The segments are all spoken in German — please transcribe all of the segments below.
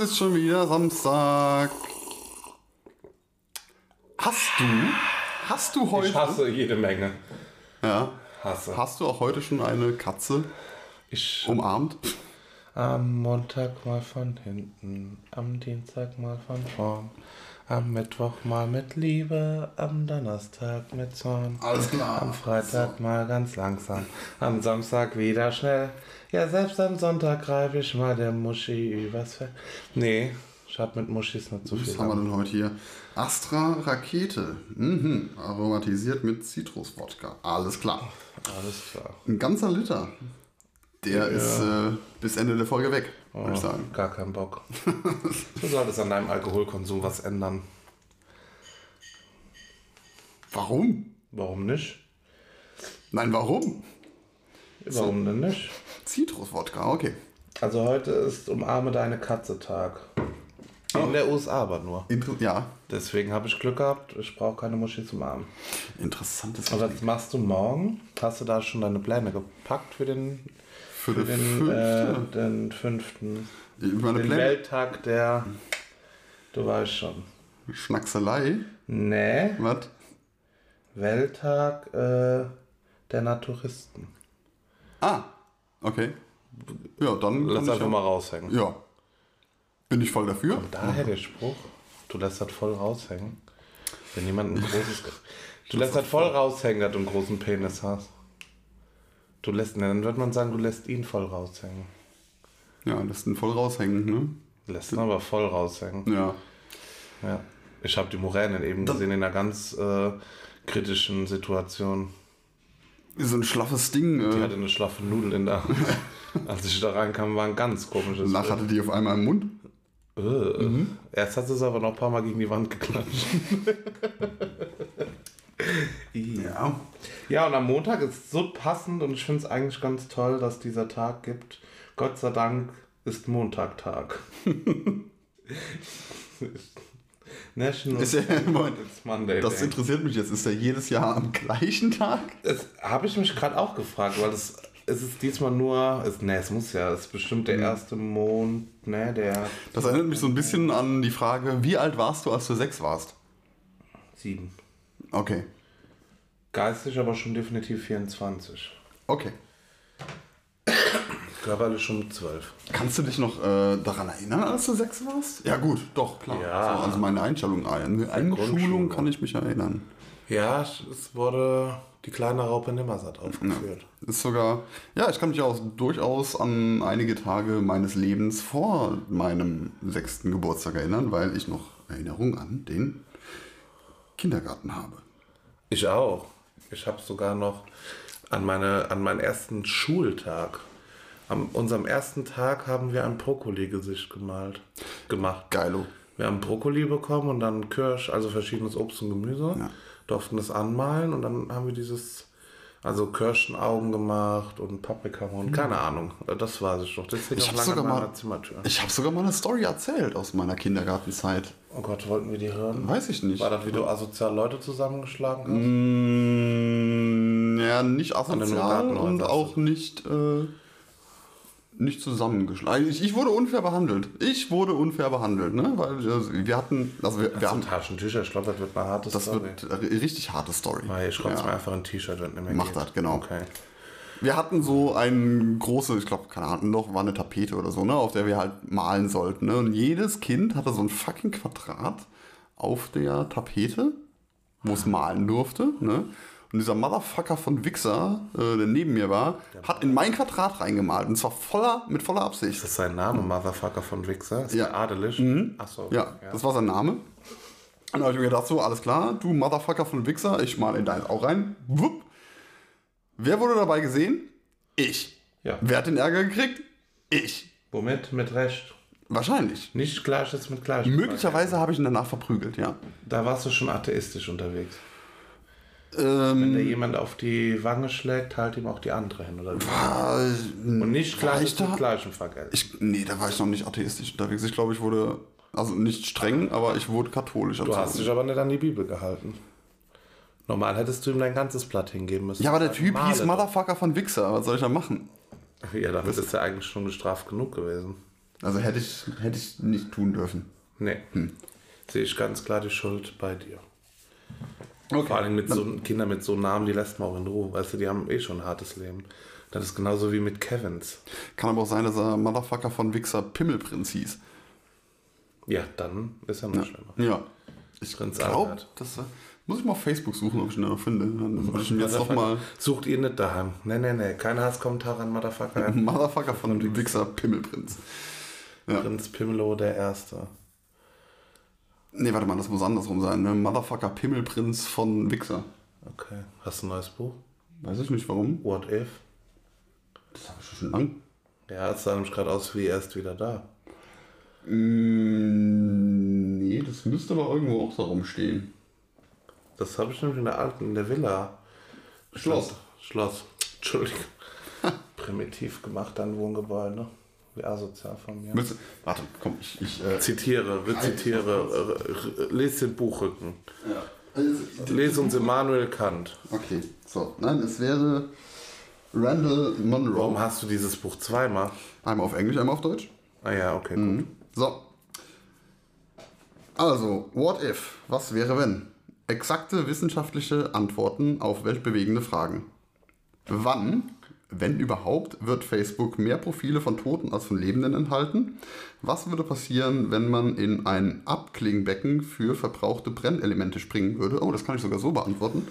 es ist schon wieder Samstag. Hast du, hast du heute, Ich hasse jede Menge. ja, Hasse. hast du auch heute schon eine Katze Ich umarmt? am Montag mal von hinten, am Dienstag mal von vorn, am Mittwoch mal mit Liebe, am Donnerstag mit Zorn. Alles klar. Am Freitag mal ganz langsam, am Samstag wieder schnell. Ja, selbst am Sonntag greife ich mal der Muschi übers Feld. Nee, ich hab mit Muschis nicht so viel. Was haben wir denn heute hier? Astra Rakete. Mhm. Aromatisiert mit Zitruswodka. Alles klar. Alles klar. Ein ganzer Liter. Der ist äh, bis Ende der Folge weg, würde ich Oh, sagen. Gar keinen Bock. Du solltest an deinem Alkoholkonsum was ändern. Warum? Warum nicht? Nein, warum? Warum denn nicht? Zitruswodka, okay. Also heute ist Umarme deine Katze Tag. In der USA aber nur. Inter ja, Deswegen habe ich Glück gehabt, ich brauche keine Muschi zum Umarmen. interessantes Und was machst du morgen? Hast du da schon deine Pläne gepackt für den, Für für den den, äh, den fünften? Den Pläne. Welttag der. Du weißt schon. Schnackselei. Nee, Was? Welttag äh, der Naturisten. Ah, okay. Ja, dann. Lass ich einfach ja, mal raushängen. Ja. Bin ich voll dafür? Daher der Spruch, du lässt das voll raushängen. Wenn jemand ein großes. Du lässt das voll raushängen, dass du einen großen Penis hast. Du lässt, ne, dann wird man sagen, du lässt ihn voll raushängen. Ja, lässt ihn voll raushängen, ne? Lässt ihn aber voll raushängen. Ja. Ja. Ich habe die Moränen eben gesehen in einer ganz äh, kritischen Situation. So ein schlaffes Ding. Die Äh, hatte eine schlaffe Nudel in der. Als ich da reinkam, war ein ganz komisches. danach hatte die auf einmal im Mund. Äh. Erst hat sie es aber noch ein paar Mal gegen die Wand geklatscht. Ja. Ja, und am Montag ist so passend und ich finde es eigentlich ganz toll, dass dieser Tag gibt. Gott sei Dank ist Montagtag. National Ist ja, Monday. das Day. interessiert mich jetzt. Ist der jedes Jahr am gleichen Tag? Das habe ich mich gerade auch gefragt, weil es, es ist diesmal nur, es, ne, es muss ja, es ist bestimmt der erste Mond, ne, der Das erinnert mich so ein bisschen an die Frage, wie alt warst du, als du sechs warst? sieben. Okay. Geistig aber schon definitiv 24. Okay. Körperlich schon 12. Kannst du dich noch äh, daran erinnern, als du sechs warst? Ja gut, doch, klar. Ja. So, also meine Einstellung, eine Einschulung kann ich mich erinnern. Ja, es wurde die kleine Raupe Nimmersatt aufgeführt. Ist sogar, ja, ich kann mich auch durchaus an einige Tage meines Lebens vor meinem sechsten Geburtstag erinnern, weil ich noch Erinnerung an den Kindergarten habe. Ich auch. Ich habe sogar noch an, meine, an meinen ersten Schultag. An unserem ersten Tag haben wir ein Brokkoli-Gesicht gemalt. Gemacht. Geilo. Wir haben Brokkoli bekommen und dann Kirsch, also verschiedenes Obst und Gemüse. Ja. Durften das anmalen und dann haben wir dieses, also Kirschenaugen gemacht und Paprikamund, keine Ahnung. Das weiß ich doch. Das hing Ich habe sogar, mal- ich hab sogar mal eine Story erzählt aus meiner Kindergartenzeit. Oh Gott, wollten wir die hören? Weiß ich nicht. War das, wie du asozial Leute zusammengeschlagen hast? Mm, ja, nicht asozial und auch nicht, äh, nicht zusammengeschlagen. Ich, ich wurde unfair behandelt. Ich wurde unfair behandelt, ne? Weil äh, wir hatten, also wir, wir haben, haben Taschentücher, ich glaube, das wird eine harte das Story. wird eine richtig harte Story. Ah, ich schreibe Ja. mir einfach ein T-Shirt, wenn nicht mehr Mach geht. das, genau. Okay. Wir hatten so ein große, ich glaube, keine Ahnung, noch war eine Tapete oder so, ne, auf der wir halt malen sollten. Ne? Und jedes Kind hatte so ein fucking Quadrat auf der Tapete, wo es malen durfte. Ne? Und dieser Motherfucker von Wichser, äh, der neben mir war, hat in mein Quadrat reingemalt. Und zwar voller, mit voller Absicht. Ist das sein Name, Motherfucker von Wichser? Ist Ja. adelig? Achso. Mhm. Ja, das war sein Name. Und dann habe ich mir gedacht, so, alles klar, du Motherfucker von Wichser, ich mal in deins auch rein. Wupp. Wer wurde dabei gesehen? Ich. Ja. Wer hat den Ärger gekriegt? Ich. Womit? Mit Recht. Wahrscheinlich. Nicht Gleiches mit Gleichem. Möglicherweise habe ich ihn danach verprügelt, ja. Da warst du schon atheistisch unterwegs. Ähm, Wenn dir jemand auf die Wange schlägt, halt ihm auch die andere hin, oder? war, Und nicht war Gleiches ich da? mit Gleichem vergelten. Ich, nee, da war ich noch nicht atheistisch unterwegs. Ich glaube, ich wurde, also nicht streng, aber ich wurde katholisch. Du hast dich aber nicht an die Bibel gehalten. Normal hättest du ihm dein ganzes Blatt hingeben müssen. ja, aber der Typ hieß. Motherfucker von Wichser. Was soll ich da machen? Ja, damit ist er eigentlich schon gestraft genug gewesen. Also hätte ich, hätte ich nicht tun dürfen. Nee. Hm. Sehe ich ganz klar die Schuld bei dir. Okay. Vor allem mit so Kindern mit so Namen, die lässt man auch in Ruhe. Weißt du, die haben eh schon ein hartes Leben. Das ist genauso wie mit Kevins. Kann aber auch sein, dass er Motherfucker von Wichser Pimmelprinz hieß. Ja, dann ist er noch schlimmer. Ja. Ich glaube, das äh, muss ich mal auf Facebook suchen, ob ich ihn da noch finde. Dann würde ich ihn jetzt noch mal Sucht ihr nicht daheim. Nee, nee, nee. Keine Hasskommentare an Motherfucker. Motherfucker von Wichser Pimmelprinz. Prinz Pimelo der Erste. Nee, warte mal, das muss andersrum sein. Ne? Motherfucker Pimmelprinz von Wichser. Okay. Hast du ein neues Buch? Weiß ich nicht warum. What if? Das habe ich schon lang. Ja, es sah nämlich gerade aus wie erst wieder da. Mm, nee, das müsste aber irgendwo auch da rumstehen. Das habe ich nämlich in der alten, in der Villa. Schloss. Schloss. Entschuldigung. Primitiv gemacht, dein Wohngebäude. Asozial von mir. Müsste, warte, komm, ich. ich äh, Zitiere, rezitiere, äh, äh, lese den Buchrücken. ja. Also, Lese uns Immanuel Kant. Okay, so. Nein, es wäre Randall Monroe. Warum hast du dieses Buch zweimal? Einmal auf Englisch, einmal auf Deutsch. Ah ja, okay, gut. So. Also, what if? Was wäre wenn? Exakte wissenschaftliche Antworten auf weltbewegende Fragen. Wann, wenn überhaupt, wird Facebook mehr Profile von Toten als von Lebenden enthalten? Was würde passieren, wenn man in ein Abklingbecken für verbrauchte Brennelemente springen würde? Oh, das kann ich sogar so beantworten.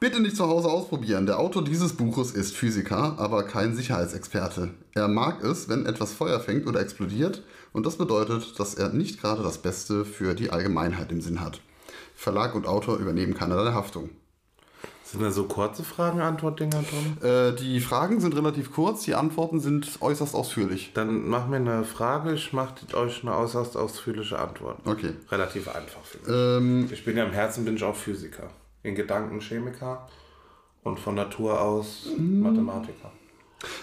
Bitte nicht zu Hause ausprobieren. Der Autor dieses Buches ist Physiker, aber kein Sicherheitsexperte. Er mag es, wenn etwas Feuer fängt oder explodiert, und das bedeutet, dass er nicht gerade das Beste für die Allgemeinheit im Sinn hat. Verlag und Autor übernehmen keinerlei Haftung. Sind da so kurze Fragen-Antwort-Dinger drin? Äh, die Fragen sind relativ kurz, die Antworten sind äußerst ausführlich. Dann mach mir eine Frage, ich mache euch eine äußerst ausführliche Antwort. Okay. Relativ einfach für mich. Ähm, Ich bin ja im Herzen bin ich auch Physiker. In Gedanken Chemiker und von Natur aus Mathematiker.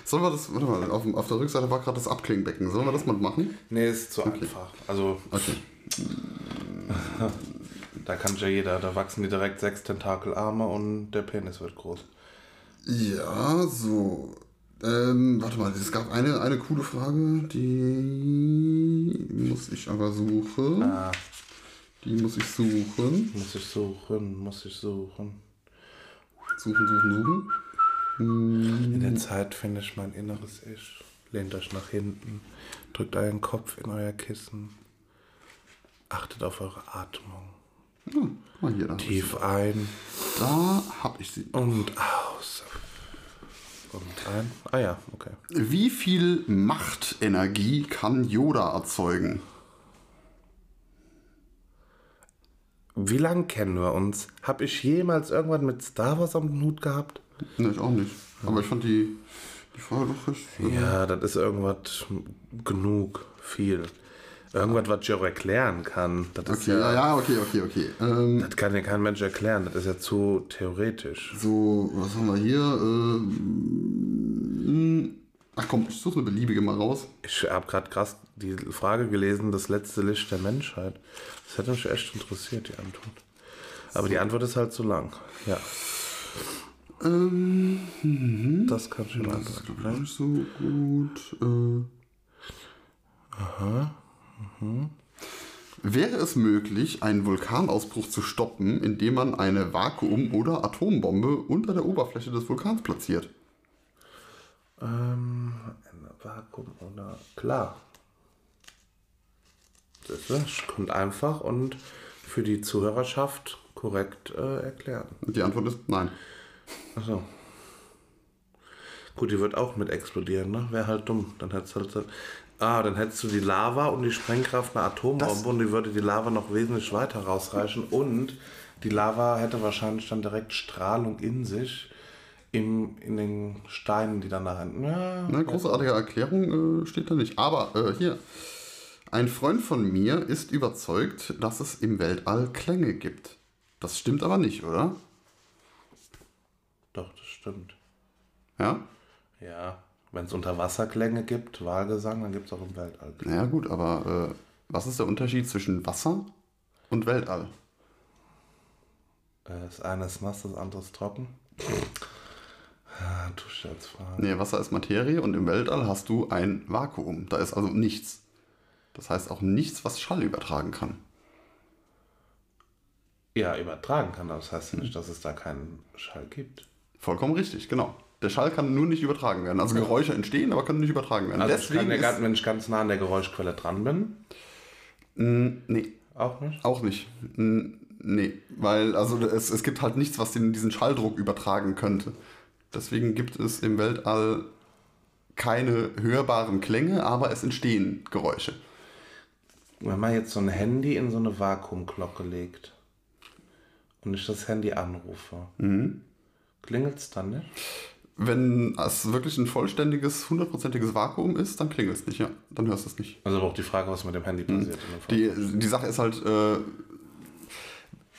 sollen wir das, warte mal, auf, auf der Rückseite war gerade das Abklingbecken. Sollen wir das mal machen? Nee, ist zu einfach. Also Okay. da kann ja jeder, da wachsen die direkt sechs Tentakelarme und der Penis wird groß. Ja, so. Ähm, warte mal, es gab eine, eine coole Frage, die muss ich aber suchen. Ah, Die muss ich suchen. muss ich suchen, muss ich suchen. Suchen, suchen, suchen. In der Zeit finde ich mein inneres Ich. Lehnt euch nach hinten, drückt euren Kopf in euer Kissen, achtet auf eure Atmung. Ja, mal hier. Da, Tief ein da habe ich sie. und aus. Und ein. Ah ja, okay. Wie viel Machtenergie kann Yoda erzeugen? Wie lange kennen wir uns? Hab ich jemals irgendwas mit Star Wars am Hut gehabt? Ne, ich auch nicht. Aber ich fand die, die Frage doch recht. Ja, das ist irgendwas genug, viel. Irgendwas, was ich auch erklären kann. Das, Okay, ja, ja, okay, okay, okay. Ähm, das kann ja kein Mensch erklären. Das ist ja zu theoretisch. so, was haben wir hier? Ähm, ach komm, ich suche eine beliebige mal raus. Ich habe gerade krass die Frage gelesen, das letzte Licht der Menschheit. Das hätte mich echt interessiert, die Antwort. Aber die Antwort ist halt zu lang. Ja, Ähm, das kann ich schon das ist antworten. glaub ich, nicht so gut. Äh, Wäre es möglich, einen Vulkanausbruch zu stoppen, indem man eine Vakuum- oder Atombombe unter der Oberfläche des Vulkans platziert? Ähm, ein Vakuum oder. Klar. Das ist, kommt einfach und für die Zuhörerschaft korrekt äh, erklären. Die Antwort ist nein. Achso. Gut, die wird auch mit explodieren, ne? Wäre halt dumm. Dann hättest du halt. Ah, dann hättest du die Lava und die Sprengkraft einer Atombombe Das- und die würde die Lava noch wesentlich weiter rausreichen und die Lava hätte wahrscheinlich dann direkt Strahlung in sich im, in den Steinen, die dann da rein. Ja, Eine großartige Erklärung äh, steht da nicht. Aber äh, hier. Ein Freund von mir ist überzeugt, dass es im Weltall Klänge gibt. Das stimmt aber nicht, oder? Doch, das stimmt. Ja? Ja, wenn es Unterwasserklänge gibt, Wahlgesang, dann gibt es auch im Weltall. Naja, gut, aber äh, was ist der Unterschied zwischen Wasser und Weltall? Äh, Das eine ist nass, das andere ist trocken. Ah, du Scherzfrage. Nee, Wasser ist Materie und im Weltall hast du ein Vakuum. Da ist also nichts. Das heißt auch nichts, was Schall übertragen kann. Ja, übertragen kann, aber das heißt nicht, dass es da keinen Schall gibt. Vollkommen richtig, genau. Der Schall kann nur nicht übertragen werden. Also Geräusche entstehen, aber können nicht übertragen werden. Also kann Deswegen ist, ganz, wenn ich ganz nah an der Geräuschquelle dran bin, nee, auch nicht. auch nicht. Nee, weil also es, es gibt halt nichts, was den, diesen Schalldruck übertragen könnte. Deswegen gibt es im Weltall keine hörbaren Klänge, aber es entstehen Geräusche. Wenn man jetzt so ein Handy in so eine Vakuumglocke legt und ich das Handy anrufe, klingelt es dann nicht? Wenn es wirklich ein vollständiges, hundertprozentiges Vakuum ist, dann klingelt es nicht, ja. Dann hörst du es nicht. Also auch die Frage, was mit dem Handy passiert. in dem Fall. Die, die Sache ist halt, äh,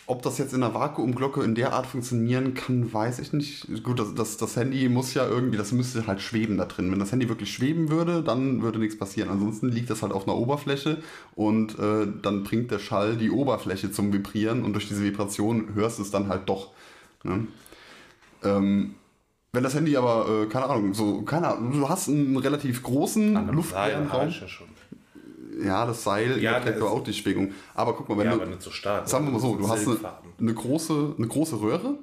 ob das jetzt in einer Vakuumglocke in der Art funktionieren kann, weiß ich nicht. Gut, das, das, das Handy muss ja irgendwie, das müsste halt schweben da drin. Wenn das Handy wirklich schweben würde, dann würde nichts passieren. Ansonsten liegt das halt auf einer Oberfläche und äh, dann bringt der Schall die Oberfläche zum Vibrieren und durch diese Vibration hörst du es dann halt doch. Ne? Ähm, wenn das Handy aber, äh, keine Ahnung, so, keine Ahnung, du hast einen relativ großen luftleeren Raum. ja das Seil Ja, überträgt aber auch die Schwingung. Aber guck mal, wenn Ja, du, aber nicht so stark. sagen wir mal so, Das du hast eine, eine, große, eine große Röhre,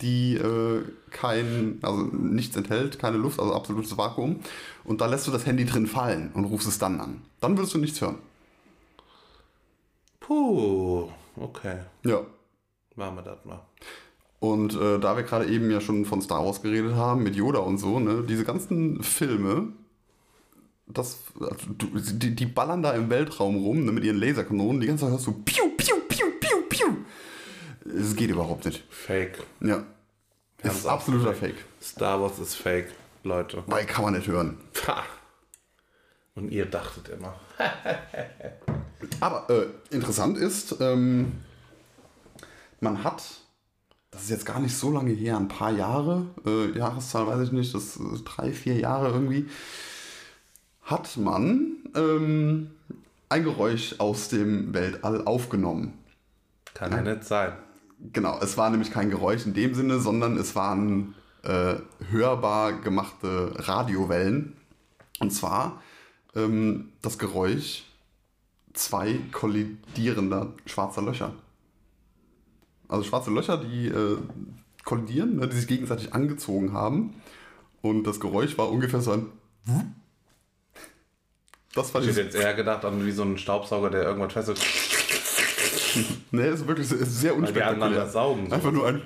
die äh, kein, also nichts enthält, keine Luft, also absolutes Vakuum. Und da lässt du das Handy drin fallen und rufst es dann an. Dann würdest du nichts hören. Puh, okay. Ja. Machen wir das mal. Und äh, da wir gerade eben ja schon von Star Wars geredet haben, mit Yoda und so, ne, diese ganzen Filme, das, also, die, die ballern da im Weltraum rum ne, mit ihren Laserkanonen, die ganze Zeit hörst du piu, piu, piu, piu, piu. Es geht überhaupt nicht. Fake. Ja. Das ist absoluter Fake. Star Wars ist fake, Leute. Weil kann man nicht hören. Pah. Und ihr dachtet immer. Aber äh, interessant ist, ähm, man hat, das ist jetzt gar nicht so lange her, ein paar Jahre, äh, Jahreszahl weiß ich nicht, das ist drei, vier Jahre irgendwie, hat man ähm, ein Geräusch aus dem Weltall aufgenommen. Kann ja nicht sein. Genau, es war nämlich kein Geräusch in dem Sinne, sondern es waren äh, hörbar gemachte Radiowellen. Und zwar ähm, das Geräusch zwei kollidierender schwarzer Löcher. Also schwarze Löcher, die äh, kollidieren, ne, die sich gegenseitig angezogen haben. Und das Geräusch war ungefähr so ein. Das fand Ich ich. hätte jetzt eher gedacht an wie so einen Staubsauger, der irgendwas fesselt. Nee, ist wirklich sehr, ist sehr unspektakulär. saugen. So. Einfach nur ein.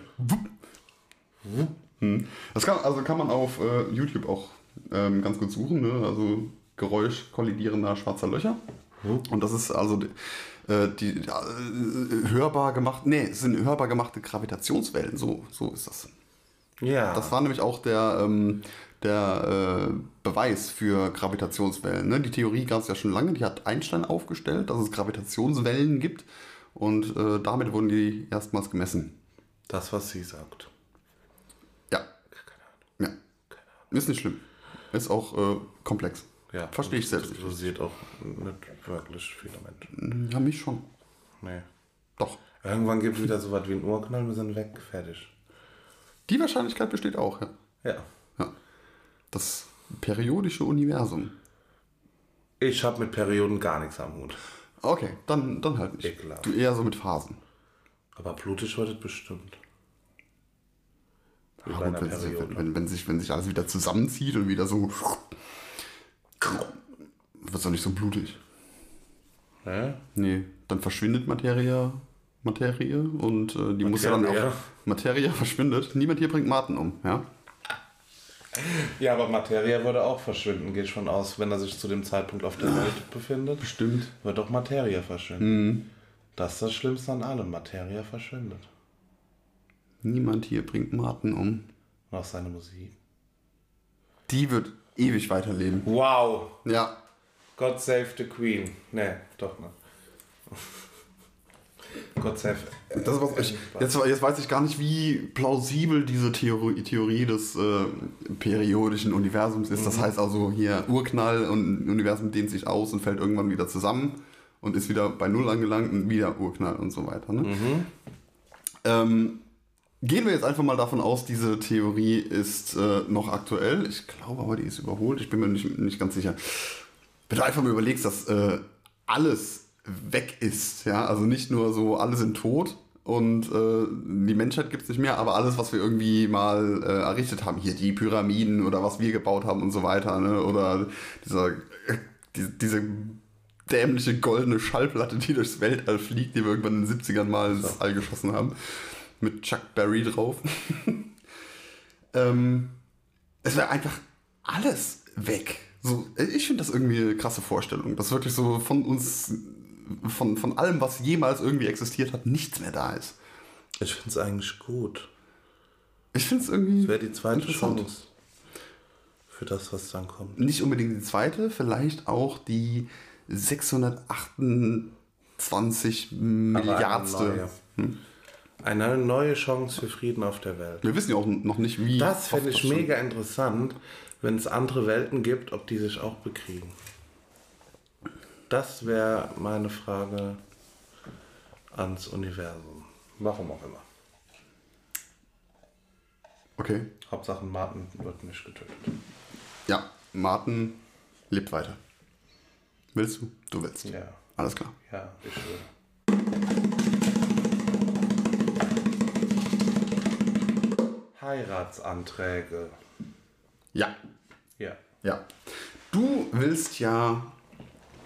Hm. Das kann, also kann man auf äh, YouTube auch ähm, ganz gut suchen. Ne? Also Geräusch kollidierender schwarzer Löcher. Und das ist also die, äh, die ja, äh, hörbar gemacht. Nee, es sind hörbar gemachte Gravitationswellen. So, so ist das. Ja. Das war nämlich auch der, ähm, der äh, Beweis für Gravitationswellen. Ne? Die Theorie gab es ja schon lange, die hat Einstein aufgestellt, dass es Gravitationswellen gibt. Und äh, damit wurden die erstmals gemessen. das, was sie sagt. Ja. ja. Ist nicht schlimm. Ist auch äh, komplex. Ja. Verstehe ich selbst nicht. Interessiert auch nicht wirklich viele Menschen. Ja, mich schon. Nee. Doch. Irgendwann gibt es wieder so was wie ein Urknall, wir sind weg, fertig. Die Wahrscheinlichkeit besteht auch, ja. Ja. ja. Das periodische Universum. Ich habe mit Perioden gar nichts am Hut. Okay, dann, dann halt nicht. Ekelhaft. Du eher so mit Phasen. Aber blutig wird es bestimmt. Ja, gut, wenn, wenn, wenn, sich, wenn sich alles wieder zusammenzieht und wieder so. Wird es doch nicht so blutig. Hä? Nee, dann verschwindet Materie, Materie und äh, die muss ja dann auch. Materie verschwindet. Niemand hier bringt Martin um, ja? Ja, aber Materie würde auch verschwinden, gehe ich von aus. Wenn er sich zu dem Zeitpunkt auf der Welt befindet, Bestimmt. wird doch Materie verschwinden. Das ist das Schlimmste an allem. Materie verschwindet. Niemand hier bringt Martin um. Und auch seine Musik. Die wird ewig weiterleben. Wow! Ja. God save the Queen. Nee, doch nicht. God save. Das was ich, jetzt, jetzt weiß ich gar nicht, wie plausibel diese Theorie, Theorie des äh, periodischen Universums ist. Das heißt also hier Urknall und Universum dehnt sich aus und fällt irgendwann wieder zusammen und ist wieder bei Null angelangt und wieder Urknall und so weiter. Ne? Ähm, gehen wir jetzt einfach mal davon aus, diese Theorie ist äh, noch aktuell. Ich glaube aber, die ist überholt. Ich bin mir nicht, nicht ganz sicher. Wenn du einfach mal überlegst, dass äh, alles weg ist, ja, also nicht nur so, alle sind tot und äh, die Menschheit gibt es nicht mehr, aber alles, was wir irgendwie mal äh, errichtet haben, hier die Pyramiden oder was wir gebaut haben und so weiter, ne? oder dieser, die, diese dämliche goldene Schallplatte, die durchs Weltall fliegt, die wir irgendwann in den 70ern mal ins All geschossen haben mit Chuck Berry drauf. ähm, es wäre einfach alles weg. So, ich finde das irgendwie eine krasse Vorstellung, dass wirklich so von uns, von, von allem, was jemals irgendwie existiert hat, nichts mehr da ist. Ich finde es eigentlich gut. Ich finde es irgendwie. Das wäre die zweite Chance für das, was dann kommt. Nicht unbedingt die zweite, vielleicht auch die 628 Milliardste. Hm? Eine neue Chance für Frieden auf der Welt. Wir wissen ja auch noch nicht, wie. Das fände ich mega interessant, wenn es andere Welten gibt, ob die sich auch bekriegen. Das wäre meine Frage ans Universum. Warum auch immer. Okay. Hauptsache Martin wird nicht getötet. Ja, Martin lebt weiter. Willst du? Du willst. Ja. Alles klar. Ja, ich will. Heiratsanträge. Ja. Ja. Ja. Du willst ja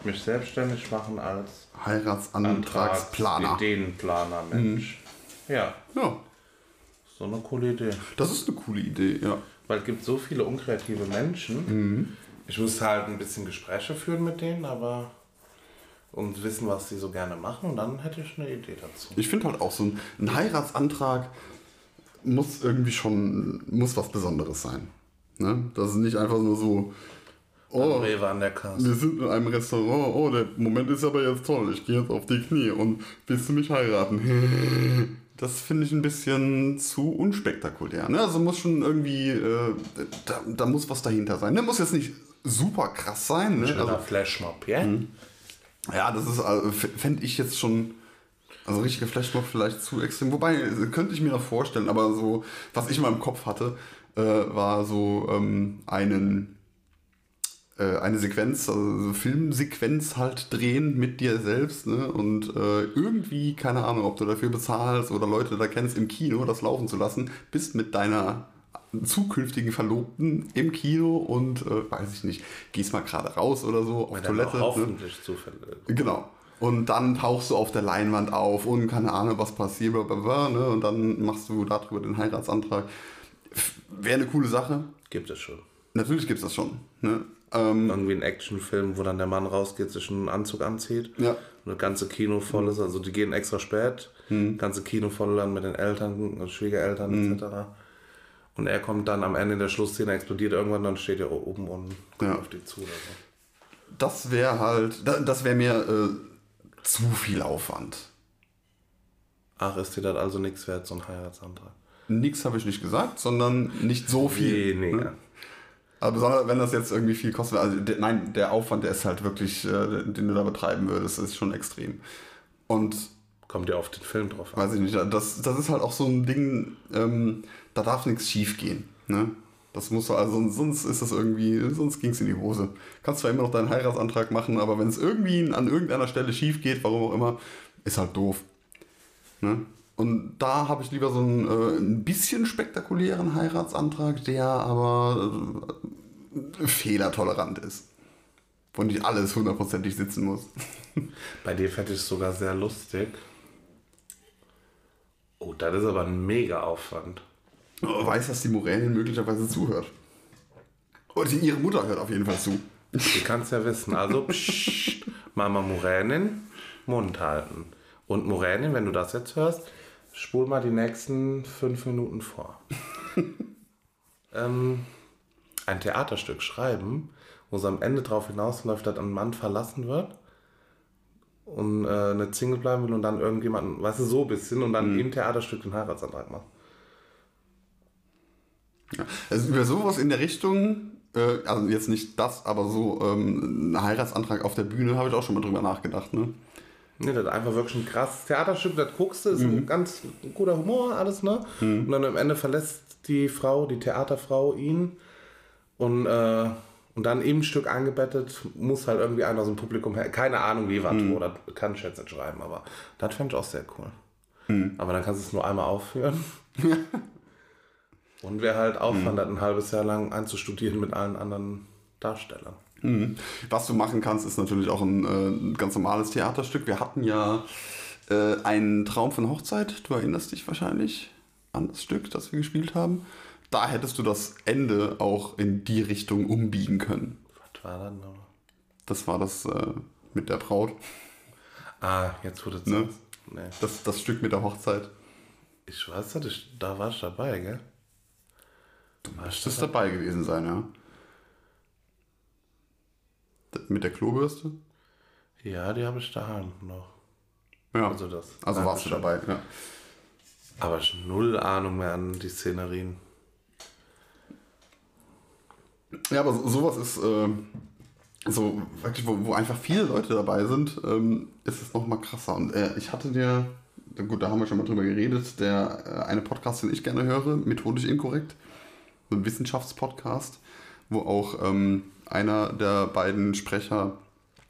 Mich selbstständig machen als Heiratsantragsplaner. Ideenplaner, Mensch. Ja, Ja, so eine coole Idee. das ist eine coole Idee, ja. Weil es gibt so viele unkreative Menschen. Ich müsste halt ein bisschen Gespräche führen mit denen, aber und wissen, was sie so gerne machen, und dann hätte ich eine Idee dazu. Ich finde halt auch so ein, ein Heiratsantrag muss irgendwie schon, muss was Besonderes sein. Ne? Das ist nicht einfach nur so, oh, Rewe an der wir sind in einem Restaurant, oh, der Moment ist aber jetzt toll, ich gehe jetzt auf die Knie und willst du mich heiraten? Das finde ich ein bisschen zu unspektakulär. Ne? Also muss schon irgendwie, äh, da, da muss was dahinter sein. Ne? Muss jetzt nicht super krass sein. Ne? Schöner Also, Flashmob, ja? ja, das ist, also, fände ich jetzt schon, also richtige Flashmob vielleicht zu extrem. Wobei, könnte ich mir noch vorstellen, aber so, was ich mal im Kopf hatte, äh, war so ähm, einen, äh, eine Sequenz, also eine Filmsequenz halt drehen mit dir selbst, ne? Und äh, irgendwie, keine Ahnung, ob du dafür bezahlst oder Leute da kennst, im Kino das laufen zu lassen, bist mit deiner zukünftigen Verlobten im Kino und äh, weiß ich nicht, gehst mal gerade raus oder so auf Toilette. auch Ne? hoffentlich zufällig. Genau. Und dann tauchst du auf der Leinwand auf und keine Ahnung, was passiert, blablabla, ne? und dann machst du darüber den Heiratsantrag. Wäre eine coole Sache. Gibt es schon. Natürlich gibt es das schon. Ne? Ähm, Irgendwie ein Actionfilm, wo dann der Mann rausgeht, sich einen Anzug anzieht. Ja. Und das ganze Kino voll ist. Also die gehen extra spät. Das ganze Kino voll dann mit den Eltern, Schwiegereltern etc. Und er kommt dann am Ende in der Schlussszene, explodiert irgendwann, dann steht er oben und kommt Ja. auf die zu. Oder so. das wäre halt, da- das wäre mir äh, zu viel Aufwand. Ach, ist dir das also nichts wert, so ein Heiratsantrag? Nix habe ich nicht gesagt, sondern nicht so viel. Weniger. Ne? Aber besonders wenn das jetzt irgendwie viel kostet, also der, nein, der Aufwand, der ist halt wirklich, äh, den du da betreiben würdest, ist schon extrem. Und Kommt ja auf den Film drauf an. weiß ich nicht, das, das ist halt auch so ein Ding, ähm, da darf nichts schief gehen. Ne? Das muss also, sonst- ist das irgendwie, sonst ging es in die Hose. Kannst zwar immer noch deinen Heiratsantrag machen, aber wenn es irgendwie an irgendeiner Stelle schief geht, warum auch immer, ist halt doof. Ne? Und da habe ich lieber so einen äh, ein bisschen spektakulären Heiratsantrag, der aber äh, fehlertolerant ist. Wo nicht alles hundertprozentig sitzen muss. Bei dir fände ich es sogar sehr lustig. Oh, das ist aber ein mega Aufwand. weiß, dass die Moränin möglicherweise zuhört. Und ihre Mutter hört auf jeden Fall zu. Du kannst ja wissen. Also, pssst, Mama Moränin, Mund halten. Und Moränin, wenn du das jetzt hörst, spul mal die nächsten fünf Minuten vor. ähm, ein Theaterstück schreiben, wo es am Ende darauf hinausläuft, dass ein Mann verlassen wird und äh, eine Single bleiben will und dann irgendjemanden, weißt du, so ein bisschen und dann im Theaterstück den Heiratsantrag macht. Ja. Also über sowas in der Richtung, äh, also jetzt nicht das, aber so ähm, ein Heiratsantrag auf der Bühne, habe ich auch schon mal drüber nachgedacht. Ne? Nee, das ist einfach wirklich ein krasses Theaterstück, das guckst du, ist ein ganz guter Humor, alles, ne? Und dann am Ende verlässt die Frau, die Theaterfrau, ihn und, äh, und dann im Stück eingebettet muss halt irgendwie einer aus dem Publikum her. Keine Ahnung wie, was, wo, das kann ich jetzt nicht schreiben, aber das fände ich auch sehr cool. Aber dann kannst du es nur einmal aufführen. und wäre halt Aufwand, das ein halbes Jahr lang einzustudieren mit allen anderen Darstellern. Mhm. Was du machen kannst, ist natürlich auch ein, äh, ein ganz normales Theaterstück. Wir hatten ja äh, einen Traum von Hochzeit. Du erinnerst dich wahrscheinlich an das Stück, das wir gespielt haben. Da hättest du das Ende auch in die Richtung umbiegen können. Was war das noch? Das war das äh, mit der Braut. Ah, jetzt wurde es Ne? Nee. Das, das Stück mit der Hochzeit. Ich weiß da war ich dabei, gell? Du müsstest dabei gewesen sein, ja. Mit der Klobürste? Ja, die habe ich daheim noch. Ja. Also das. Also warst du dabei, ja. Aber ich null Ahnung mehr an die Szenerien. Ja, aber so- sowas ist äh, so, wirklich, wo, wo einfach viele Leute dabei sind, ähm, ist es nochmal krasser. Und äh, ich hatte dir, gut, da haben wir schon mal drüber geredet, der äh, eine Podcast, den ich gerne höre, methodisch inkorrekt, so ein Wissenschaftspodcast, wo auch ähm, einer der beiden Sprecher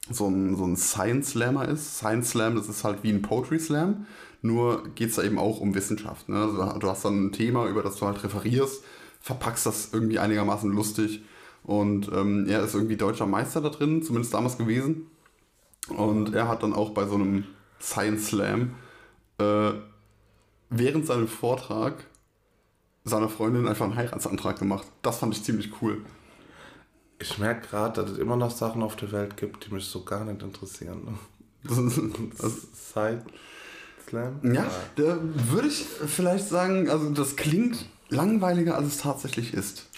so ein, so ein Science Slammer ist. Science Slam, das ist halt wie ein Poetry Slam, nur geht es da eben auch um Wissenschaft. Ne? Also du hast dann ein Thema, über das du halt referierst, verpackst das irgendwie einigermaßen lustig und ähm, er ist irgendwie deutscher Meister da drin, zumindest damals gewesen. Und er hat dann auch bei so einem Science Slam äh, während seinem Vortrag seiner Freundin einfach einen Heiratsantrag gemacht. Das fand ich ziemlich cool. Ich merke gerade, dass es immer noch Sachen auf der Welt gibt, die mich so gar nicht interessieren. Ne? Das, das, Side Slam? Ja, da würde ich vielleicht sagen, also das klingt langweiliger, als es tatsächlich ist.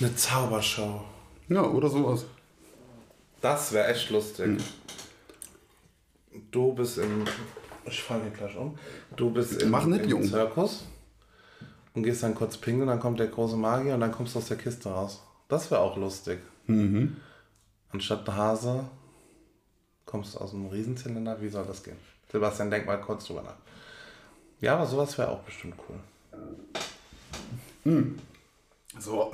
Eine Zaubershow. Ja, oder sowas. Das wäre echt lustig. Du bist im. Ich falle hier gleich um. Du bist im, Mach nicht, im Jung. Zirkus und gehst dann kurz pingeln, dann kommt der große Magier und dann kommst du aus der Kiste raus. Das wäre auch lustig. Anstatt ein Hase kommst du aus einem Riesenzylinder. Wie soll das gehen? Sebastian, denk mal kurz drüber nach. Ja, aber sowas wäre auch bestimmt cool. So,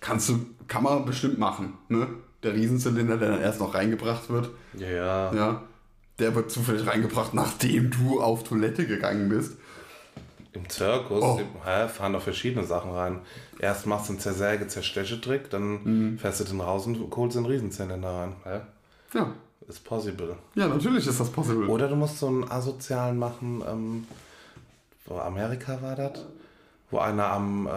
kannst du, kann man bestimmt machen, ne? Der Riesenzylinder, der dann erst noch reingebracht wird, Ja, ja. ja, der wird zufällig reingebracht, nachdem du auf Toilette gegangen bist. Im Zirkus Oh. im- fahren da verschiedene Sachen rein. Erst machst du einen Zersäge-Zersteche-Trick, dann Mhm. fährst du den raus und holst den Riesenzylinder rein. Hä? Ja, Ist possible. ja, natürlich ist das possible. Oder du musst so einen asozialen machen, ähm, wo Amerika war das? Wo einer am, äh,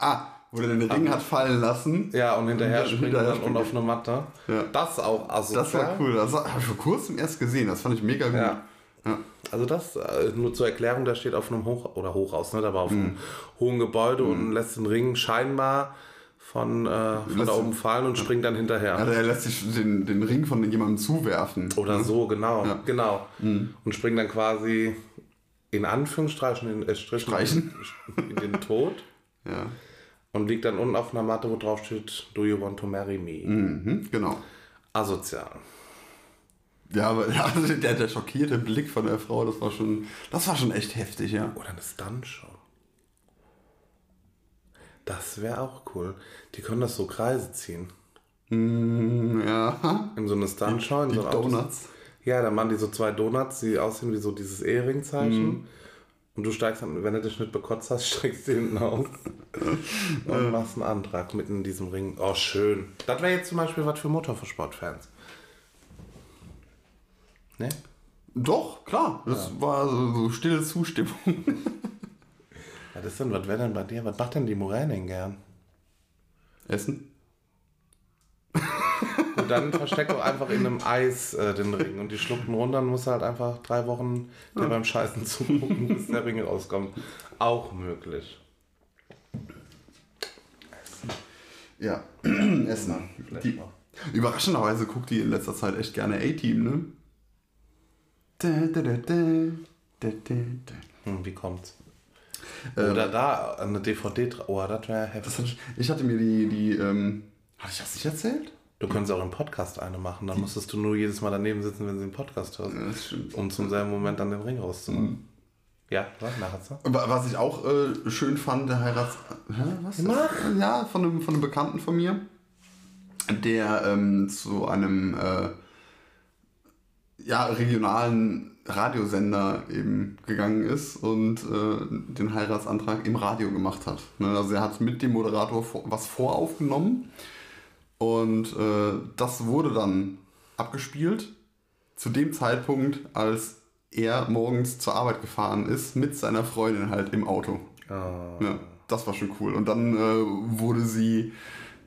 Ah, wo der den Ring hat fallen lassen. ja, und hinterher Und springt hinterher und auf eine Matte. Ja. Das auch asozial. Das war cool. Das habe ich vor kurzem erst gesehen. Das fand ich mega gut. Ja. Ja. Also das, äh, nur zur Erklärung, der steht auf einem Hoch- oder Hochhaus, ne? Da war auf Mhm. einem hohen Gebäude und lässt den Ring scheinbar von, äh, von da oben fallen und springt dann hinterher. Ja, der lässt sich den, den Ring von jemandem zuwerfen. Oder so, genau, Ja. Mhm. genau. Und springt dann quasi in Anführungsstrichen in, äh, Streichen. in den Tod Ja. und liegt dann unten auf einer Matte, wo drauf steht, Do you want to marry me? Mhm, genau. Asozial. Ja, aber ja, also der, der schockierte Blick von der Frau, das war schon, das war schon echt heftig, ja. Oder eine Stuntshow. Das wäre auch cool. Die können das so Kreise ziehen. Mm, ja. In so eine Stuntshow. in Die so Donuts. Ja, dann machen die so zwei Donuts, die aussehen wie so dieses Ehringzeichen. Mhm. Und du steigst dann, wenn du dich nicht bekotzt hast, steigst du hinten auf und machst einen Antrag mitten in diesem Ring. Oh, schön. Das wäre jetzt zum Beispiel was für Motorsportfans. Ne? Doch, klar. Das war so, so stille Zustimmung. Ja, das denn, was wäre denn bei dir? Was macht denn die Moränin gern? Essen? Und dann versteck doch einfach in einem Eis äh, den Ring und die schlucken runter und musst halt einfach drei Wochen dir beim Scheißen zugucken, bis der Ring rauskommt. Auch möglich. Ja. Essen. Die, überraschenderweise guckt die in letzter Zeit echt gerne A-Team, ne? Da, da, da, da, da, da, da. Hm, wie kommt's? Ähm, Oder da eine DVD. dra- Oh, das wäre Das heftig. hat, ich hatte mir die, die ähm, hatte ich das nicht erzählt? Du könntest auch im Podcast eine machen, dann musstest du nur jedes Mal daneben sitzen, wenn sie einen Podcast hört. Ja, das stimmt. Um zum selben Moment dann den Ring rauszumachen. Ja, was? Nachher so? Aber Was ich auch äh, schön fand, der Heirats... Hä, was? Mach. Ja, von einem, von einem Bekannten von mir, der ähm, zu einem äh, ja, regionalen Radiosender eben gegangen ist und äh, den Heiratsantrag im Radio gemacht hat. Ne? Also er hat mit dem Moderator was voraufgenommen und äh, das wurde dann abgespielt zu dem Zeitpunkt, als er morgens zur Arbeit gefahren ist mit seiner Freundin halt im Auto. Ah. Ja, das war schon cool. Und dann äh, wurde sie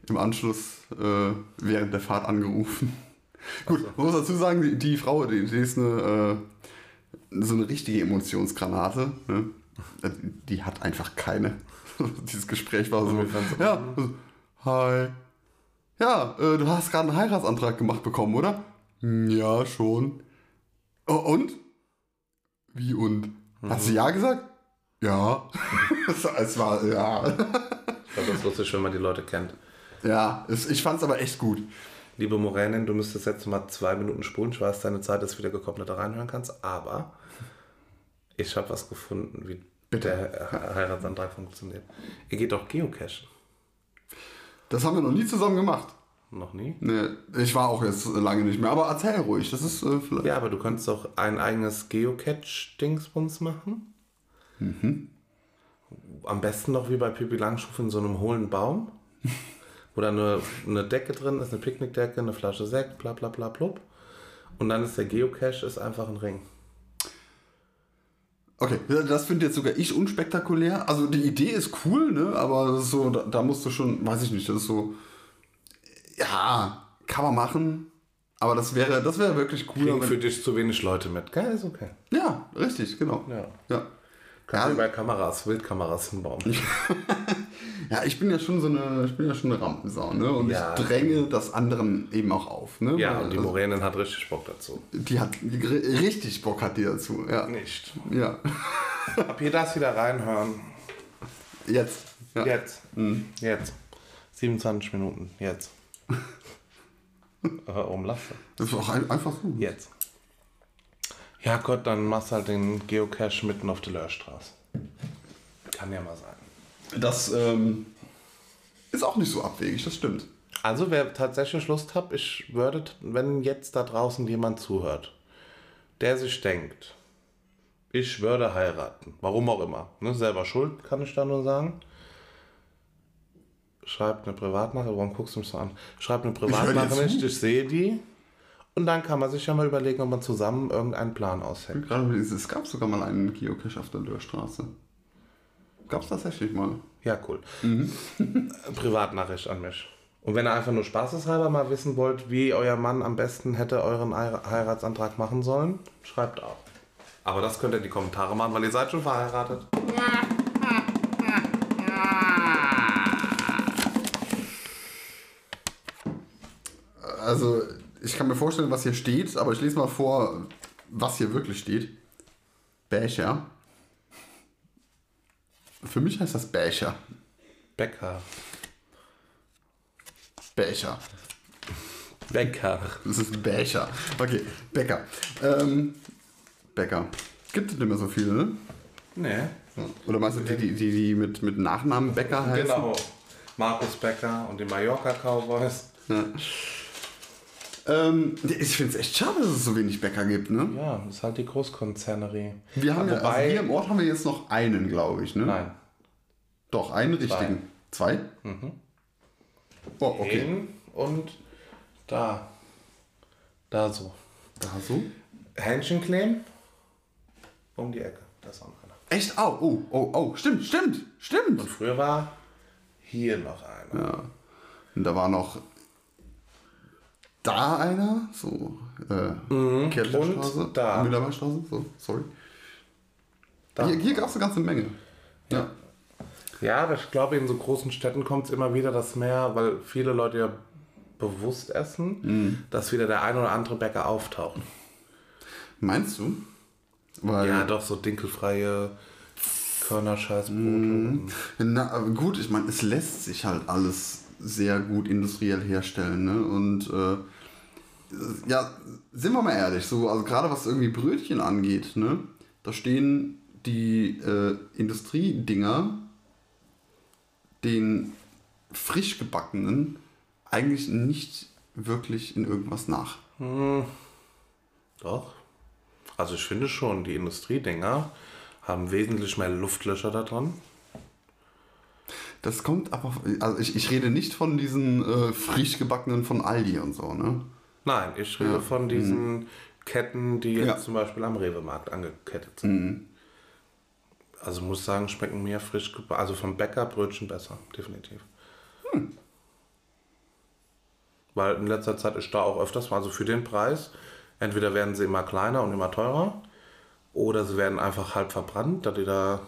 im Anschluss äh, während der Fahrt angerufen. Gut, man muss dazu sagen, die, die Frau, die, die ist eine, äh, so eine richtige Emotionsgranate. Ne? Die hat einfach keine. Dieses Gespräch war so. Ja, so, hi. Ja, äh, du hast gerade einen Heiratsantrag gemacht bekommen, oder? "Hm, Ja, schon. Oh, und? Wie und? Hast du ja gesagt? Ja. es war, ja. Ich glaube, das ist lustig, wenn man die Leute kennt. Ja, es, ich fand's aber echt gut. Liebe Moränin, du müsstest jetzt mal zwei Minuten spulen. Ich weiß, deine Zeit ist wieder gekommen, dass du reinhören kannst. Aber ich habe was gefunden, wie Bitte. der He- Heiratsantrag funktioniert. Ihr geht doch geocachen. Das haben wir noch nie zusammen gemacht. Noch nie? Nee, ich war auch jetzt lange nicht mehr, aber erzähl ruhig. Das ist äh, vielleicht. Ja, aber du könntest doch ein eigenes Geocache-Dingsbums machen. Am besten noch wie bei Pippi Langstrumpf in so einem hohlen Baum, wo da eine, eine Decke drin ist, eine Picknickdecke, eine Flasche Sekt, bla bla bla blub. Und dann ist der Geocache ist einfach ein Ring. Okay, das finde jetzt sogar ich unspektakulär. Also die Idee ist cool, ne? Aber so, da, da musst du schon, weiß ich nicht, das ist so. Ja, kann man machen. Aber das wäre, das wäre wirklich cool. Kriegen für dich zu wenig Leute mit. Geil, ist okay. Ja, richtig, genau. Ja. Ja. Kannst du Ja, bei Kameras, Wildkameras hinbauen. ja, ich bin ja schon so eine, ich bin ja schon eine Rampensau, ne? Und Ja. ich dränge das anderen eben auch auf, ne? Ja, Weil und die Moränin hat richtig Bock dazu. die hat ri- richtig Bock hat die dazu, ja. Nicht. Ja. Ab hier das wieder reinhören. Jetzt. Ja. Jetzt. Jetzt. 27 Minuten. Jetzt. äh, umlasse. Das ist auch ein, einfach so. Jetzt. Ja Gott, dann machst halt den Geocache mitten auf der Löhrstraße. Kann ja mal sein. Das ähm, ist auch nicht so abwegig, das stimmt. Also wer tatsächlich Lust hat, ich würde, wenn jetzt da draußen jemand zuhört, der sich denkt, ich würde heiraten, warum auch immer, ne, selber schuld, kann ich da nur sagen. Schreibt eine Privatnachricht, warum guckst du mich so an? Schreibt eine Privatnachricht, zu. ich sehe die. Und dann kann man sich ja mal überlegen, ob man zusammen irgendeinen Plan aushängt. Gerade es gab sogar mal einen Geocache auf der Löhrstraße. Gab es tatsächlich mal. Ja, cool. Privatnachricht an mich. Und wenn ihr einfach nur spaßeshalber mal wissen wollt, wie euer Mann am besten hätte euren Heira- Heiratsantrag machen sollen, schreibt auch. Aber das könnt ihr in die Kommentare machen, weil ihr seid schon verheiratet. Also, ich kann mir vorstellen, was hier steht, aber ich lese mal vor, was hier wirklich steht. Becher. Für mich heißt das Becher. Bäcker. Becher. Bäcker. Das ist Becher. Okay, Bäcker. Ähm, Bäcker. Gibt es nicht mehr so viele, ne? Nee. Oder meinst du die, die, die, die mit, mit Nachnamen Bäcker heißen? Genau. Markus Becker und die Mallorca Cowboys. Ja. Ähm, ich finde es echt schade, dass es so wenig Bäcker gibt, ne? Ja, das ist halt die Großkonzernerie. Wir haben ja, also Wobei- hier im Ort haben wir jetzt noch einen, glaube ich, ne? Nein. Doch, einen richtigen. Zwei? Oh, okay. Den und da. Da so. Da so. Hähnchencreme um die Ecke. Das ist auch noch einer. Echt? Oh, oh, oh, oh, stimmt, stimmt, stimmt. Und früher war hier noch einer. Ja. Und da war noch da einer, so, äh, Kettlerstraße, und da. So, sorry. Da. Hier, hier gab es eine ganze Menge. Ja. Ja, aber ich glaube, in so großen Städten kommt es immer wieder das mehr, weil viele Leute ja bewusst essen, dass wieder der ein oder andere Bäcker auftaucht. Meinst du? Weil, Ja, doch, so dinkelfreie Körnerscheißbrote. und- na, gut, ich meine, es lässt sich halt alles sehr gut industriell herstellen. Ne? Und äh, ja, sind wir mal ehrlich, so, also gerade was irgendwie Brötchen angeht, ne? da stehen die äh, Industriedinger den frisch gebackenen eigentlich nicht wirklich in irgendwas nach. Doch. Also ich finde schon, die Industriedinger haben wesentlich mehr Luftlöcher da dran. Das kommt aber, also ich, ich rede nicht von diesen äh, frisch gebackenen von Aldi und so, ne? Nein, ich rede Ja. von diesen Ketten, die jetzt Ja. zum Beispiel am Rewe-Markt angekettet sind. Also muss sagen, schmecken mir frisch gebacken. Also vom Bäcker Brötchen besser, definitiv. Weil in letzter Zeit ist da auch öfters mal, also für den Preis, entweder werden sie immer kleiner und immer teurer, oder sie werden einfach halb verbrannt, da die da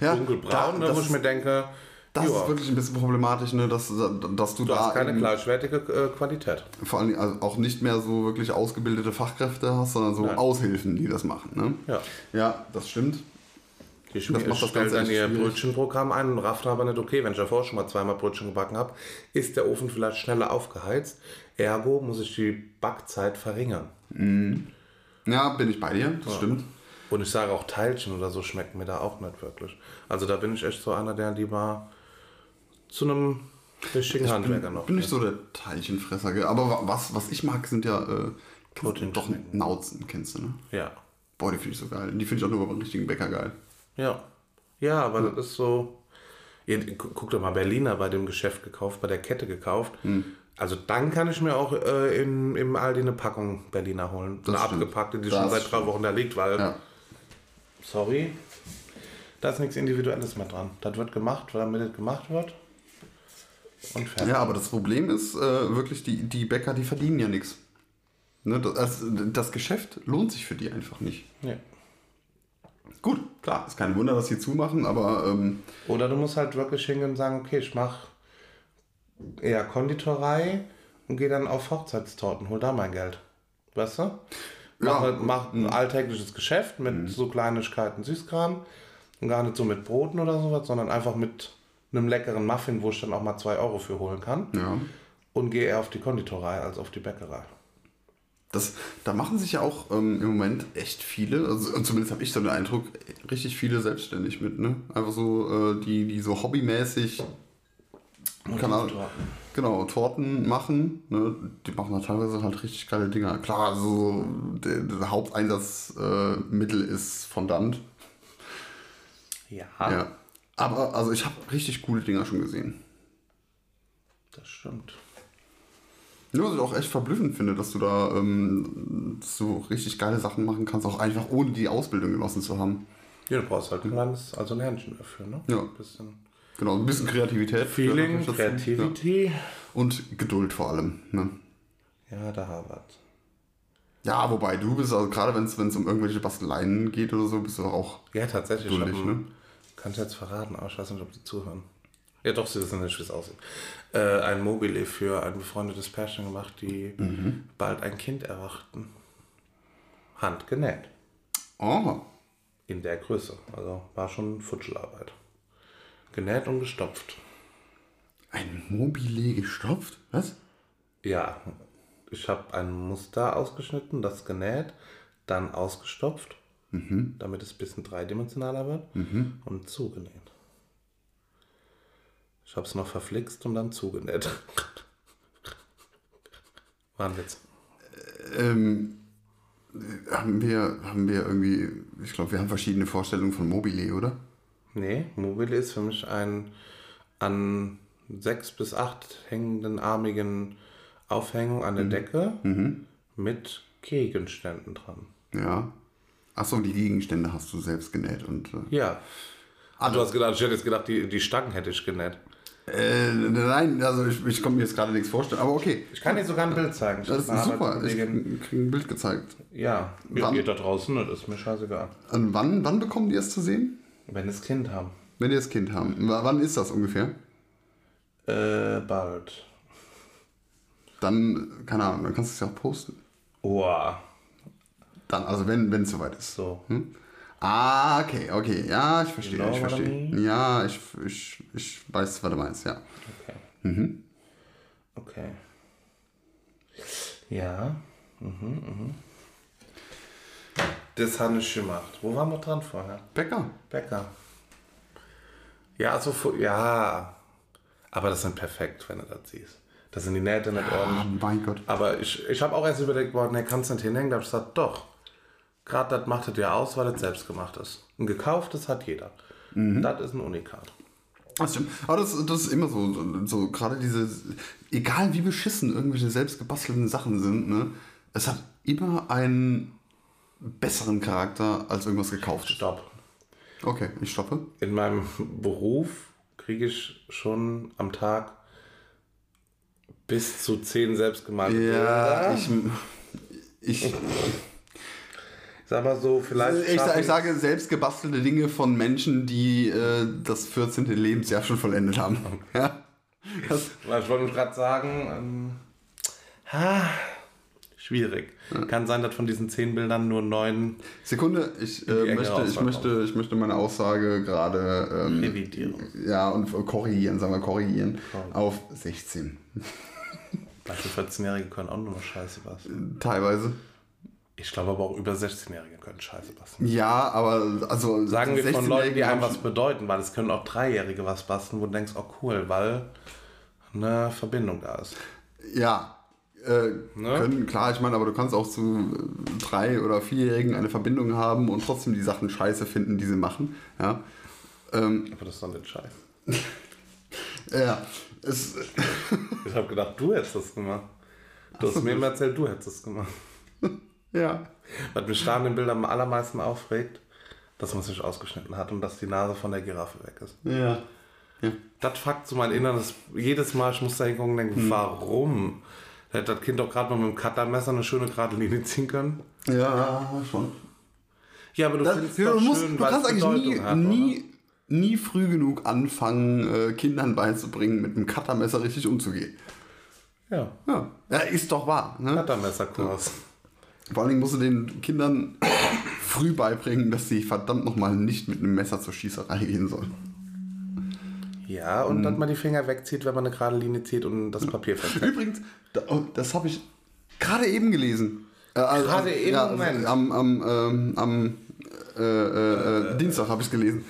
Ja, dunkelbraun, da, das wo ich ist- mir denke, Das ja, ist wirklich ein bisschen problematisch, ne, dass, dass du, du da hast keine gleichwertige äh, Qualität. vor allem also auch nicht mehr so wirklich ausgebildete Fachkräfte hast, sondern so Nein. Aushilfen, die das machen. Ne? Ja. Ja, das stimmt. Die Das Schmier macht das stellt Ganze dann ihr. Brötchenprogramm ein und rafft aber nicht, okay, wenn ich davor schon mal zweimal Brötchen gebacken habe, ist der Ofen vielleicht schneller aufgeheizt. Ergo muss ich die Backzeit verringern. Ja, bin ich bei dir, das stimmt. Und ich sage auch Teilchen oder so schmecken mir da auch nicht wirklich. Also da bin ich echt so einer, der lieber zu einem richtigen Handwerker noch. Bin nicht so der Teilchenfresser, gell? aber wa- was, was ich mag, sind ja äh, doch Nauzen, kennst du, ne? Ja. Boah, die finde ich so geil. Die finde ich auch nur beim richtigen Bäcker geil. Ja. Ja, aber das ist so. Ihr, gu- guck doch mal, Berliner bei dem Geschäft gekauft, bei der Kette gekauft. Hm. Also dann kann ich mir auch äh, in, im Aldi eine Packung Berliner holen. Das eine stimmt. abgepackte, die Das schon seit drei. Wochen da liegt, weil, Ja. Sorry, da ist nichts Individuelles mehr dran. Das wird gemacht, damit es gemacht wird. Und fertig. Ja, aber das Problem ist äh, wirklich, die, die Bäcker, die verdienen ja nichts. Ne, das, das Geschäft lohnt sich für die einfach nicht. Ja. Gut, klar, ist kein Wunder, dass sie zumachen, aber ähm, Oder du musst halt wirklich hingehen und sagen, okay, ich mache eher Konditorei und gehe dann auf Hochzeitstorten, hol da mein Geld. Weißt du? Mach, Ja. mach ein alltägliches Geschäft mit so Kleinigkeiten, Süßkram und gar nicht so mit Broten oder sowas, sondern einfach mit einem leckeren Muffin, wo ich dann auch mal 2 Euro für holen kann. ja. Und gehe eher auf die Konditorei als auf die Bäckerei. Das, da machen sich ja auch ähm, im Moment echt viele, also und zumindest habe ich so den Eindruck, richtig viele selbstständig mit, ne? Einfach so, äh, die, die so hobbymäßig Ahnung, genau, Torten machen, ne? Die machen da teilweise halt richtig geile Dinger. Klar, so der, der Haupteinsatzmittel äh, ist Fondant. Ja, Ja. Aber also ich habe richtig coole Dinger schon gesehen. das stimmt. Nur was ich auch echt verblüffend finde, dass du da ähm, so richtig geile Sachen machen kannst, auch einfach ohne die Ausbildung genossen zu haben. Ja, du brauchst halt ein kleines, also ein Händchen dafür, ne? Ja. Ein bisschen Genau, ein bisschen Kreativität. Feeling. Creativity. Ja. Und Geduld vor allem. Ne? Ja, da Harvard. Ja, wobei du bist, also gerade wenn es um irgendwelche Basteleien geht oder so, bist du auch. Ja, tatsächlich. Ich Duldig, hab, ne? Kann ich jetzt verraten, aber ich weiß nicht, ob die zuhören. Ja, doch, sie wissen nicht, wie es aussieht. Äh, ein Mobile für ein befreundetes Pärchen gemacht, die Mhm. bald ein Kind erwarten. Handgenäht. Oh, In der Größe. Also war schon Futschelarbeit. Genäht und gestopft. ein Mobile gestopft? Was? Ja, ich habe ein Muster ausgeschnitten, das genäht, dann ausgestopft, damit es ein bisschen dreidimensionaler wird und zugenäht. Ich habe es noch verflixt und dann zugenäht. War ein Witz. Ähm, haben wir, haben wir irgendwie, ich glaube, wir haben verschiedene Vorstellungen von Mobile, oder? Nee, Mobile ist für mich ein an sechs bis acht hängenden armigen Aufhängung an der Decke mit Gegenständen dran. Ja. Achso, die Gegenstände hast du selbst genäht und. Äh, Ja. Ah, du hast gedacht, ich hätte jetzt gedacht, die, die Stangen hätte ich genäht. äh, nein, also ich, ich konnte mir jetzt gerade nichts vorstellen, aber okay. Ich kann dir sogar ein Bild zeigen. Ich Das ist super. Ich kriege ein Bild gezeigt. Ja, ja Wann? ihr da draußen, das ist mir scheißegal. Und wann, wann bekommen die es zu sehen? Wenn das Kind haben. Wenn die das Kind haben. W wann ist das ungefähr? Äh, bald. Dann, keine Ahnung, dann kannst du es ja auch posten. Oha. Dann, also wenn es soweit ist. So. Ah, okay, okay. Ja, ich verstehe, know ich verstehe. Ja, ich, ich, ich weiß, was du meinst, ja. Okay. Mhm. Okay. Ja. Mhm, mhm. Das habe ich gemacht. Wo waren wir dran vorher? Bäcker. Bäcker. Ja, also, ja. Aber das sind perfekt, wenn du das siehst. Das sind die Nähte nicht Ah, ordentlich. mein Gott. Aber ich, ich habe auch erst überlegt, boah, ne, kannst du nicht hinhängen? Da habe ich gesagt, doch. Gerade das macht es ja aus, weil es selbst gemacht ist. Ein gekauftes hat jeder. Das ist ein Unikat. Das stimmt. Aber das, das ist immer so, so, so gerade diese, egal wie beschissen irgendwelche selbst gebastelten Sachen sind, ne, es hat immer einen besseren Charakter als irgendwas gekauftes. Stopp. Okay, ich stoppe. In meinem Beruf kriege ich schon am Tag bis zu zehn selbstgemalte Ja, Bilder. ich, ich, sag mal so, vielleicht. ich, ich sage selbst gebastelte Dinge von Menschen, die äh, das 14. Lebensjahr schon vollendet haben. Ja. Das, Ich wollte gerade sagen, ähm, ha, schwierig. Kann sein, dass von diesen zehn Bildern nur neun Sekunde, ich, äh, möchte, ich, möchte, ich möchte meine Aussage gerade ähm, revidieren. ja, und korrigieren, sagen wir korrigieren, auf 16. Manche 14-Jährige können auch nur noch Scheiße was. Teilweise. Ich glaube aber auch über 16-Jährige können Scheiße basteln. Ja, aber also Sagen wir von Leuten, die 16-Jährige einem was bedeuten, weil es können auch Dreijährige was basteln, wo du denkst, oh cool, weil eine Verbindung da ist. Ja. Äh, Ne? können, klar, ich meine, aber du kannst auch zu äh, drei- oder vierjährigen eine Verbindung haben und trotzdem die Sachen scheiße finden, die sie machen. Ja. Ähm, Aber das ist doch nicht scheiße. ja. Es, Ich habe gedacht, du hättest das gemacht. Du hast mir immer erzählt, du hättest das gemacht. ja. Was mich da an den Bildern am allermeisten aufregt, dass man sich ausgeschnitten hat und dass die Nase von der Giraffe weg ist. Ja. Ja. Das fuckt so mein Inneres. Jedes Mal, ich muss da hingucken und denken, Hm. warum? Da hätte das Kind doch gerade mal mit dem Cuttermesser eine schöne gerade Linie ziehen können. Ja, schon. Ja, aber du Das, findest du, musst, schön, du kannst eigentlich nie, hat, nie, nie früh genug anfangen, äh, Kindern beizubringen, mit einem Cuttermesser richtig umzugehen. Ja, Ja, ja ist doch wahr. Ne? Cuttermesserkurs. Vor allen Dingen musst du den Kindern früh beibringen, dass sie verdammt nochmal nicht mit einem Messer zur Schießerei gehen sollen. Ja, und dass man die Finger wegzieht, wenn man eine gerade Linie zieht und das Papier festhält. Übrigens, oh, das habe ich gerade eben gelesen. Äh, also, Gerade also, im ja, Moment? Am am, ähm, am äh, äh, äh, Dienstag habe ich es gelesen.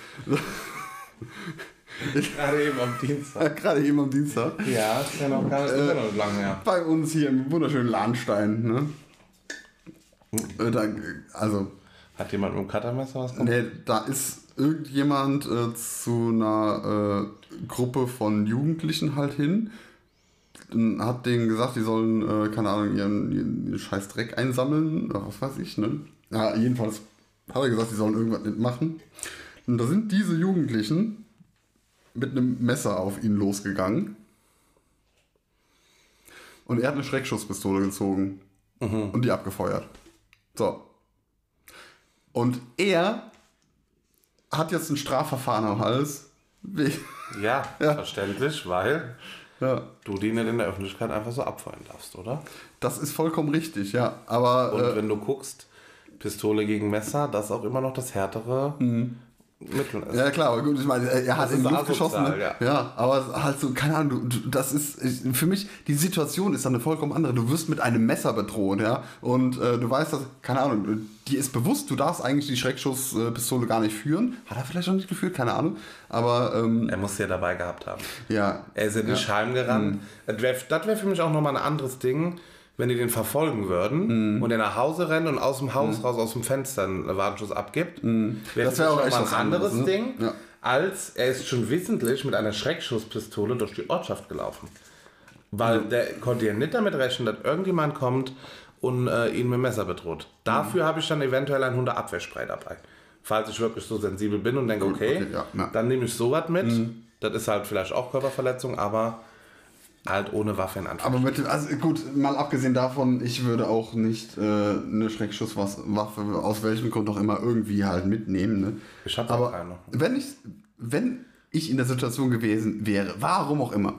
Gerade eben am Dienstag. gerade eben am Dienstag. Ja, ist ja noch gar nicht, ist ja noch nicht lange her. Bei uns hier im wunderschönen Lahnstein. Ne? Äh, Da, also, Hat jemand mit dem Cuttermesser was gemacht? nee, da ist irgendjemand äh, zu einer äh, Gruppe von Jugendlichen halt hin. Hat denen gesagt, die sollen, äh, keine Ahnung, ihren, ihren scheiß Dreck einsammeln oder was weiß ich, ne? Ja, jedenfalls hat er gesagt, die sollen irgendwas mitmachen. Und da sind diese Jugendlichen mit einem Messer auf ihn losgegangen. Und er hat eine Schreckschusspistole gezogen und die abgefeuert. So. Und er hat jetzt ein Strafverfahren am Hals. Wie- Ja, verständlich, weil Ja, du die nicht in der Öffentlichkeit einfach so abfeuern darfst, oder? das ist vollkommen richtig, ja. Aber Und äh, wenn du guckst, Pistole gegen Messer, das auch immer noch das härtere Mittel ist. Ja, klar, aber gut, ich meine, er hat Das in die ist Luft geschossen. Ne? ja. Ja. aber halt so, keine Ahnung, du, das ist, für mich, die Situation ist dann eine vollkommen andere. Du wirst mit einem Messer bedroht, ja, und äh, du weißt, dass, keine Ahnung, dir ist bewusst, du darfst eigentlich die Schreckschusspistole gar nicht führen. Hat er vielleicht noch nicht geführt, keine Ahnung, aber, ähm, Er muss sie ja dabei gehabt haben. ja. Er ist in den Scheim gerannt. Das wäre wär für mich auch nochmal ein anderes Ding, wenn die den verfolgen würden und er nach Hause rennt und aus dem Haus raus, aus dem Fenster einen Warnschuss abgibt. Wäre Das wär auch echt ein anderes ne? Ding, Ja. als er ist schon wissentlich mit einer Schreckschusspistole durch die Ortschaft gelaufen. Weil der konnte ja nicht damit rechnen, dass irgendjemand kommt und äh, ihn mit dem Messer bedroht. Dafür habe ich dann eventuell ein Hundeabwehrspray dabei. Falls ich wirklich so sensibel bin und denke, okay, okay, ja, ja. dann nehme ich sowas mit. Das ist halt vielleicht auch Körperverletzung, aber halt ohne Waffe in Anführungszeichen. Aber mit dem, also gut, mal abgesehen davon, ich würde auch nicht äh, eine Schreckschusswaffe aus welchem Grund auch immer irgendwie halt mitnehmen. Ne? Ich hab auch Aber keine. wenn ich, wenn ich in der Situation gewesen wäre, warum auch immer,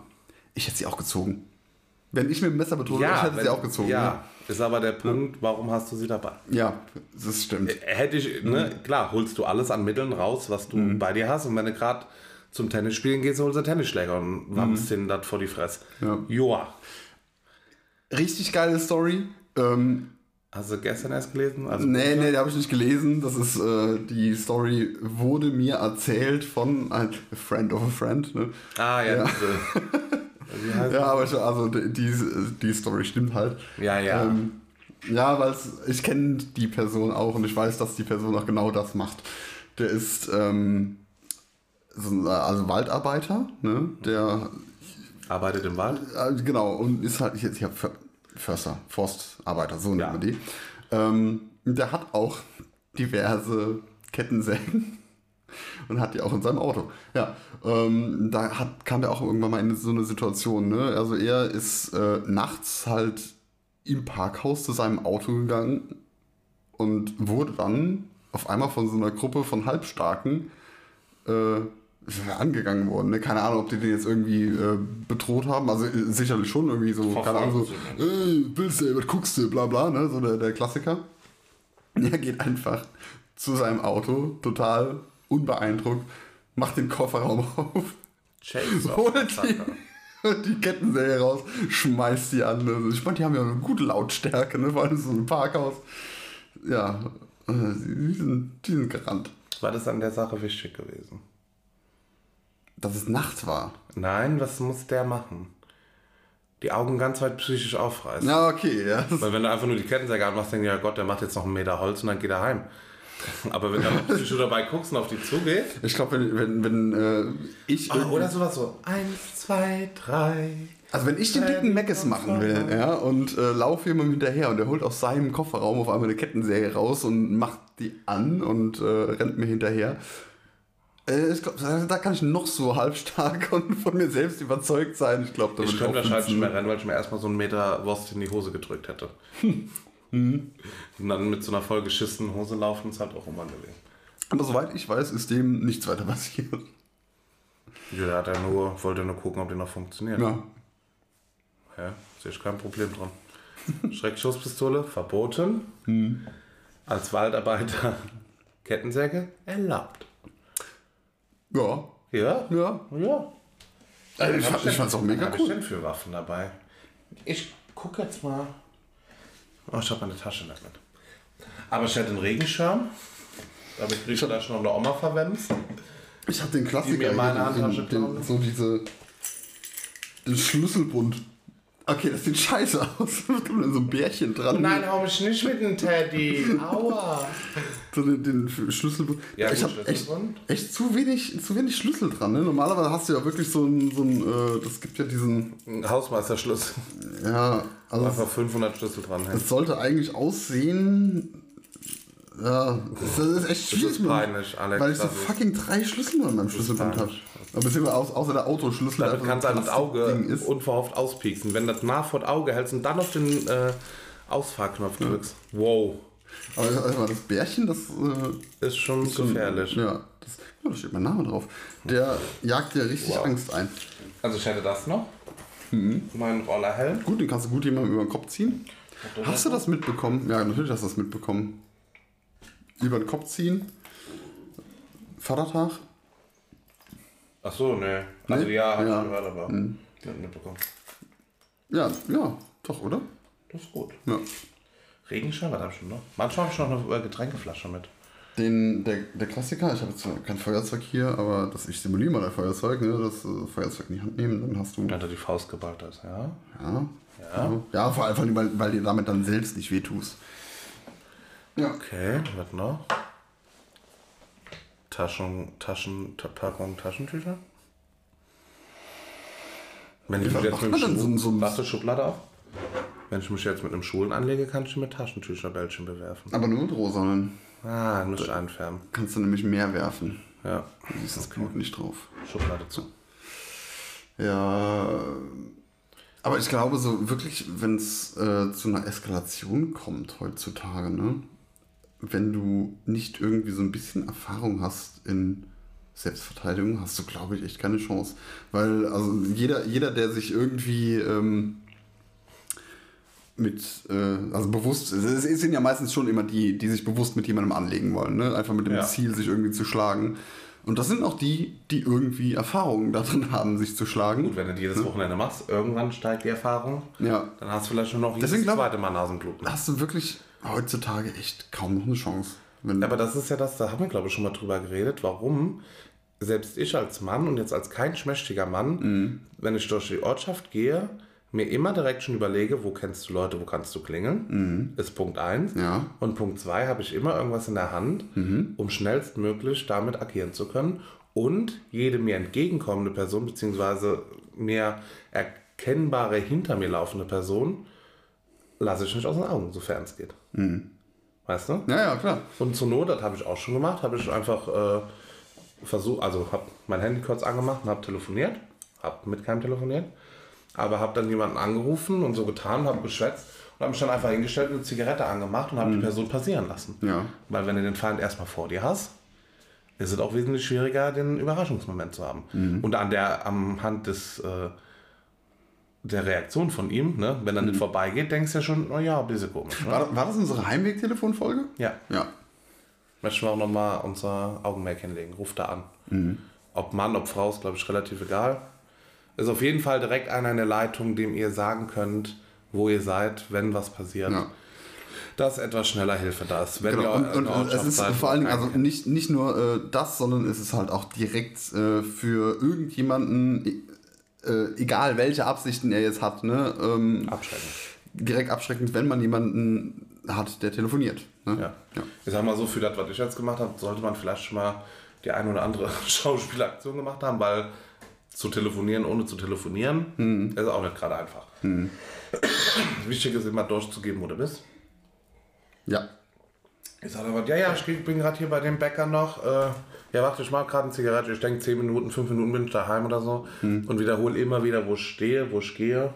ich hätte sie auch gezogen. Wenn ich mit dem Messer bedroht wäre, ich hätte wenn- sie auch gezogen. Ja, Ja, ist aber der Punkt, warum hast du sie dabei? ja das stimmt. Hätte ich, ne, klar, holst du alles an Mitteln raus, was du bei dir hast. Und wenn du gerade Zum Tennisspielen gehst du, holst du Tennisschläger und wammst den das vor die Fresse. Ja. Joa. Richtig geile Story. Ähm, Hast du gestern erst gelesen? Also nee, nee, die habe ich nicht gelesen. Das ist, äh, die Story wurde mir erzählt von einem Friend of a Friend. Ne? Ah, ja. Ja. Ja, aber ich, also die, die, Story stimmt halt. Ja, ja. Ähm, ja, weil ich kenne die Person auch und ich weiß, dass die Person auch genau das macht. Der ist ähm, also Waldarbeiter, ne? Der Arbeitet im Wald? äh, genau und ist halt jetzt hier För- Förster, Forstarbeiter, so nennt Ja. man die. Ähm, der hat auch diverse Kettensägen und hat die auch in seinem Auto. Ja, ähm, da hat, kam der auch irgendwann mal in so eine Situation. Ne? Also er ist äh, nachts halt im Parkhaus zu seinem Auto gegangen und wurde dann auf einmal von so einer Gruppe von Halbstarken äh, angegangen worden. Ne? Keine Ahnung, ob die den jetzt irgendwie äh, bedroht haben. Also äh, sicherlich schon irgendwie so, keine Ahnung, so, äh, willst du, was guckst du, bla bla, ne? so der, der Klassiker. Er geht einfach zu seinem Auto, total unbeeindruckt, macht den Kofferraum auf, Chainsaw. holt die, die Kettensäge raus, schmeißt die an. Also ich meine, die haben ja eine gute Lautstärke, ne? vor allem so ein Parkhaus. Ja, äh, die sind, die sind gerannt. War das an der Sache wichtig gewesen? Dass es Nacht war. Nein, was muss der machen? Die Augen ganz weit psychisch aufreißen. Ja, okay, ja. Weil wenn du einfach nur die Kettensäge anmachst, denkst du, ja Gott, der macht jetzt noch einen Meter Holz und dann geht er heim. Aber wenn du psychisch dabei guckst und auf die zugeht, Ich glaube, wenn, wenn, wenn äh, ich. ah, oder sowas so, eins, zwei, drei. Also wenn ich den dicken Meckes machen will, ja, und äh, laufe jemandem hinterher und der holt aus seinem Kofferraum auf einmal eine Kettensäge raus und macht die an und äh, rennt mir hinterher. Äh, ich glaub, da kann ich noch so halbstark und von mir selbst überzeugt sein. Ich glaube, da Ich könnte wahrscheinlich nicht mehr rennen, weil ich mir erstmal so einen Meter Wurst in die Hose gedrückt hätte. Mhm. Und dann mit so einer vollgeschissenen Hose laufen ist halt auch unangenehm. Aber soweit ich weiß, ist dem nichts weiter passiert. Ja, der hat ja nur, wollte nur gucken, ob die noch funktioniert. Ja. Ja, sehe ich kein Problem dran. Schreckschusspistole verboten. Hm. Als Waldarbeiter Kettensäge erlaubt. Ja. Ja? Ja. Ja. Also ich fand es auch mega Was cool. denn für Waffen dabei? Ich guck jetzt mal. Oh, ich habe meine Tasche nicht mit. Aber ich hatte einen Regenschirm. Da habe ich Brieftasche noch eine Oma verwendet. Ich habe den Klassiker, Die mir in meine hier, Handtasche den, den, klauen. so diese, den Schlüsselbund. Okay, das sieht scheiße aus. Da kommt dann so ein Bärchen dran. Nein, hau mich nicht mit dem Teddy. Aua. So den, den Schlüsselbund. Ja, ich habe echt, echt zu wenig, zu wenig Schlüssel dran. Ne? Normalerweise hast du ja wirklich so ein, so ein äh, das gibt ja diesen, Ein Hausmeisterschlüssel. ja, also Einfach 500 Schlüssel dran. es sollte eigentlich aussehen, ja, das ist echt schwierig. ist peinlich, Alex, Weil ich so das fucking drei Schlüssel nur in meinem Schlüsselbund habe. Beziehungsweise aus, außer der Autoschlüssel. Damit einfach kannst du ein halt das Auge ist. unverhofft auspieksen. Wenn du das nah vor das Auge hältst und dann auf den äh, Ausfahrknopf drückst. Wow. Aber also das Bärchen, das äh, Ist schon gefährlich. Ja, das, ja, da steht mein Name drauf. Der jagt dir richtig Wow. Angst ein. Also ich hätte das noch. Mhm. Mein Rollerhelm. Gut, den kannst du gut jemandem über den Kopf ziehen. Hast du das mitbekommen? Ja, natürlich hast du das mitbekommen. Über den Kopf ziehen. Vatertag. Ach so, ne. Also Nee? ja, hab Ja. ich gehört, aber nicht mitbekommen. Ja, ja, doch, oder? Das ist gut. Ja. Regenschirm, was hab ich schon noch? Manchmal habe ich noch eine äh, Getränkeflasche mit. Den, der, der Klassiker, ich habe jetzt kein Feuerzeug hier, aber das, ich simuliere mal ein Feuerzeug, ne? das äh, Feuerzeug in die Hand nehmen, dann hast du. Wenn du die Faust geballt hast, ja. Ja, Ja. ja vor allem, weil, weil dir damit dann selbst nicht wehtust. Ja. Okay, was noch? Taschen, Taschen, Ta- Packung Taschentücher? Wenn ich mich jetzt mit dem so so Schublade auf. Wenn ich mich jetzt mit einem Schulen anlege, kann ich mit Taschentücherbällchen bewerfen. Aber nur mit rosanen. Ah, muss ich einfärben. Kannst du nämlich mehr werfen. Ja, Da ist das Knoten nicht drauf. Schublade zu. Ja. Aber ich glaube, so wirklich, wenn es äh, zu einer Eskalation kommt heutzutage, ne? Wenn du nicht irgendwie so ein bisschen Erfahrung hast in Selbstverteidigung, hast du, glaube ich, echt keine Chance. Weil, also jeder, jeder der sich irgendwie ähm, mit, äh, also bewusst, es sind ja meistens schon immer die, die sich bewusst mit jemandem anlegen wollen, ne? Einfach mit dem Ja. Ziel, sich irgendwie zu schlagen. Und das sind auch die, die irgendwie Erfahrungen darin haben, sich zu schlagen. Gut, wenn du die jedes Wochenende machst, irgendwann steigt die Erfahrung. Ja. Dann hast du vielleicht schon noch jedes Deswegen glaub- zweite Mal Nasenbluten. Hast du wirklich heutzutage echt kaum noch eine Chance. Wenn, Aber das ist ja das, da haben wir glaube ich schon mal drüber geredet, warum selbst ich als Mann und jetzt als kein schmächtiger Mann, Mhm. wenn ich durch die Ortschaft gehe, mir immer direkt schon überlege, wo kennst du Leute, wo kannst du klingeln, ist Punkt 1. Mhm. Ja. Mhm. Und Punkt 2 habe ich immer irgendwas in der Hand, um schnellstmöglich damit agieren zu können und jede mir entgegenkommende Person, beziehungsweise mir erkennbare hinter mir laufende Person, lasse ich nicht aus den Augen, sofern es geht. Mhm. Weißt du? ja, ja, klar. Und zur Not, das habe ich auch schon gemacht, habe ich einfach äh, versucht, also habe mein Handy kurz angemacht und habe telefoniert, habe mit keinem telefoniert, aber habe dann jemanden angerufen und so getan, habe geschwätzt und habe mich dann einfach hingestellt und eine Zigarette angemacht und habe die Person passieren lassen. Ja. Weil wenn du den Feind erstmal vor dir hast, ist es auch wesentlich schwieriger, den Überraschungsmoment zu haben. Und an der, am Hand des, äh, der Reaktion von ihm, ne, wenn er nicht vorbeigeht, denkst du ja schon, oh ja, ein bisschen komisch. Ne? War, war das unsere Heimweg-Telefonfolge? Ja. Ja. Möchten wir auch nochmal unser Augenmerk hinlegen. Ruft da an. Ob Mann, ob Frau, ist glaube ich relativ egal. Ist auf jeden Fall direkt einer in der Leitung, dem ihr sagen könnt, wo ihr seid, wenn was passiert. Ja. Dass etwas schneller Hilfe da ist. Wenn Genau. ihr Und, und es ist seid, vor allen Dingen, also nicht, nicht nur äh, das, sondern es ist halt auch direkt äh, für irgendjemanden, äh, egal welche Absichten er jetzt hat, ne, ähm, abschrecken. direkt abschreckend, wenn man jemanden hat, der telefoniert. Ne? Ja. Ja. Ich sag mal so, für das, was ich jetzt gemacht habe, sollte man vielleicht schon mal die ein oder andere Schauspielaktion gemacht haben, weil zu telefonieren ohne zu telefonieren ist auch nicht gerade einfach. Wichtig ist immer durchzugeben, wo du bist. ja. Ich sage aber, ja, ja, ich bin gerade hier bei dem Bäcker noch. Äh, ja, warte, ich mache gerade eine Zigarette. Ich denke, 10 Minuten, 5 Minuten bin ich daheim oder so. Und wiederhole immer wieder, wo ich stehe, wo ich gehe.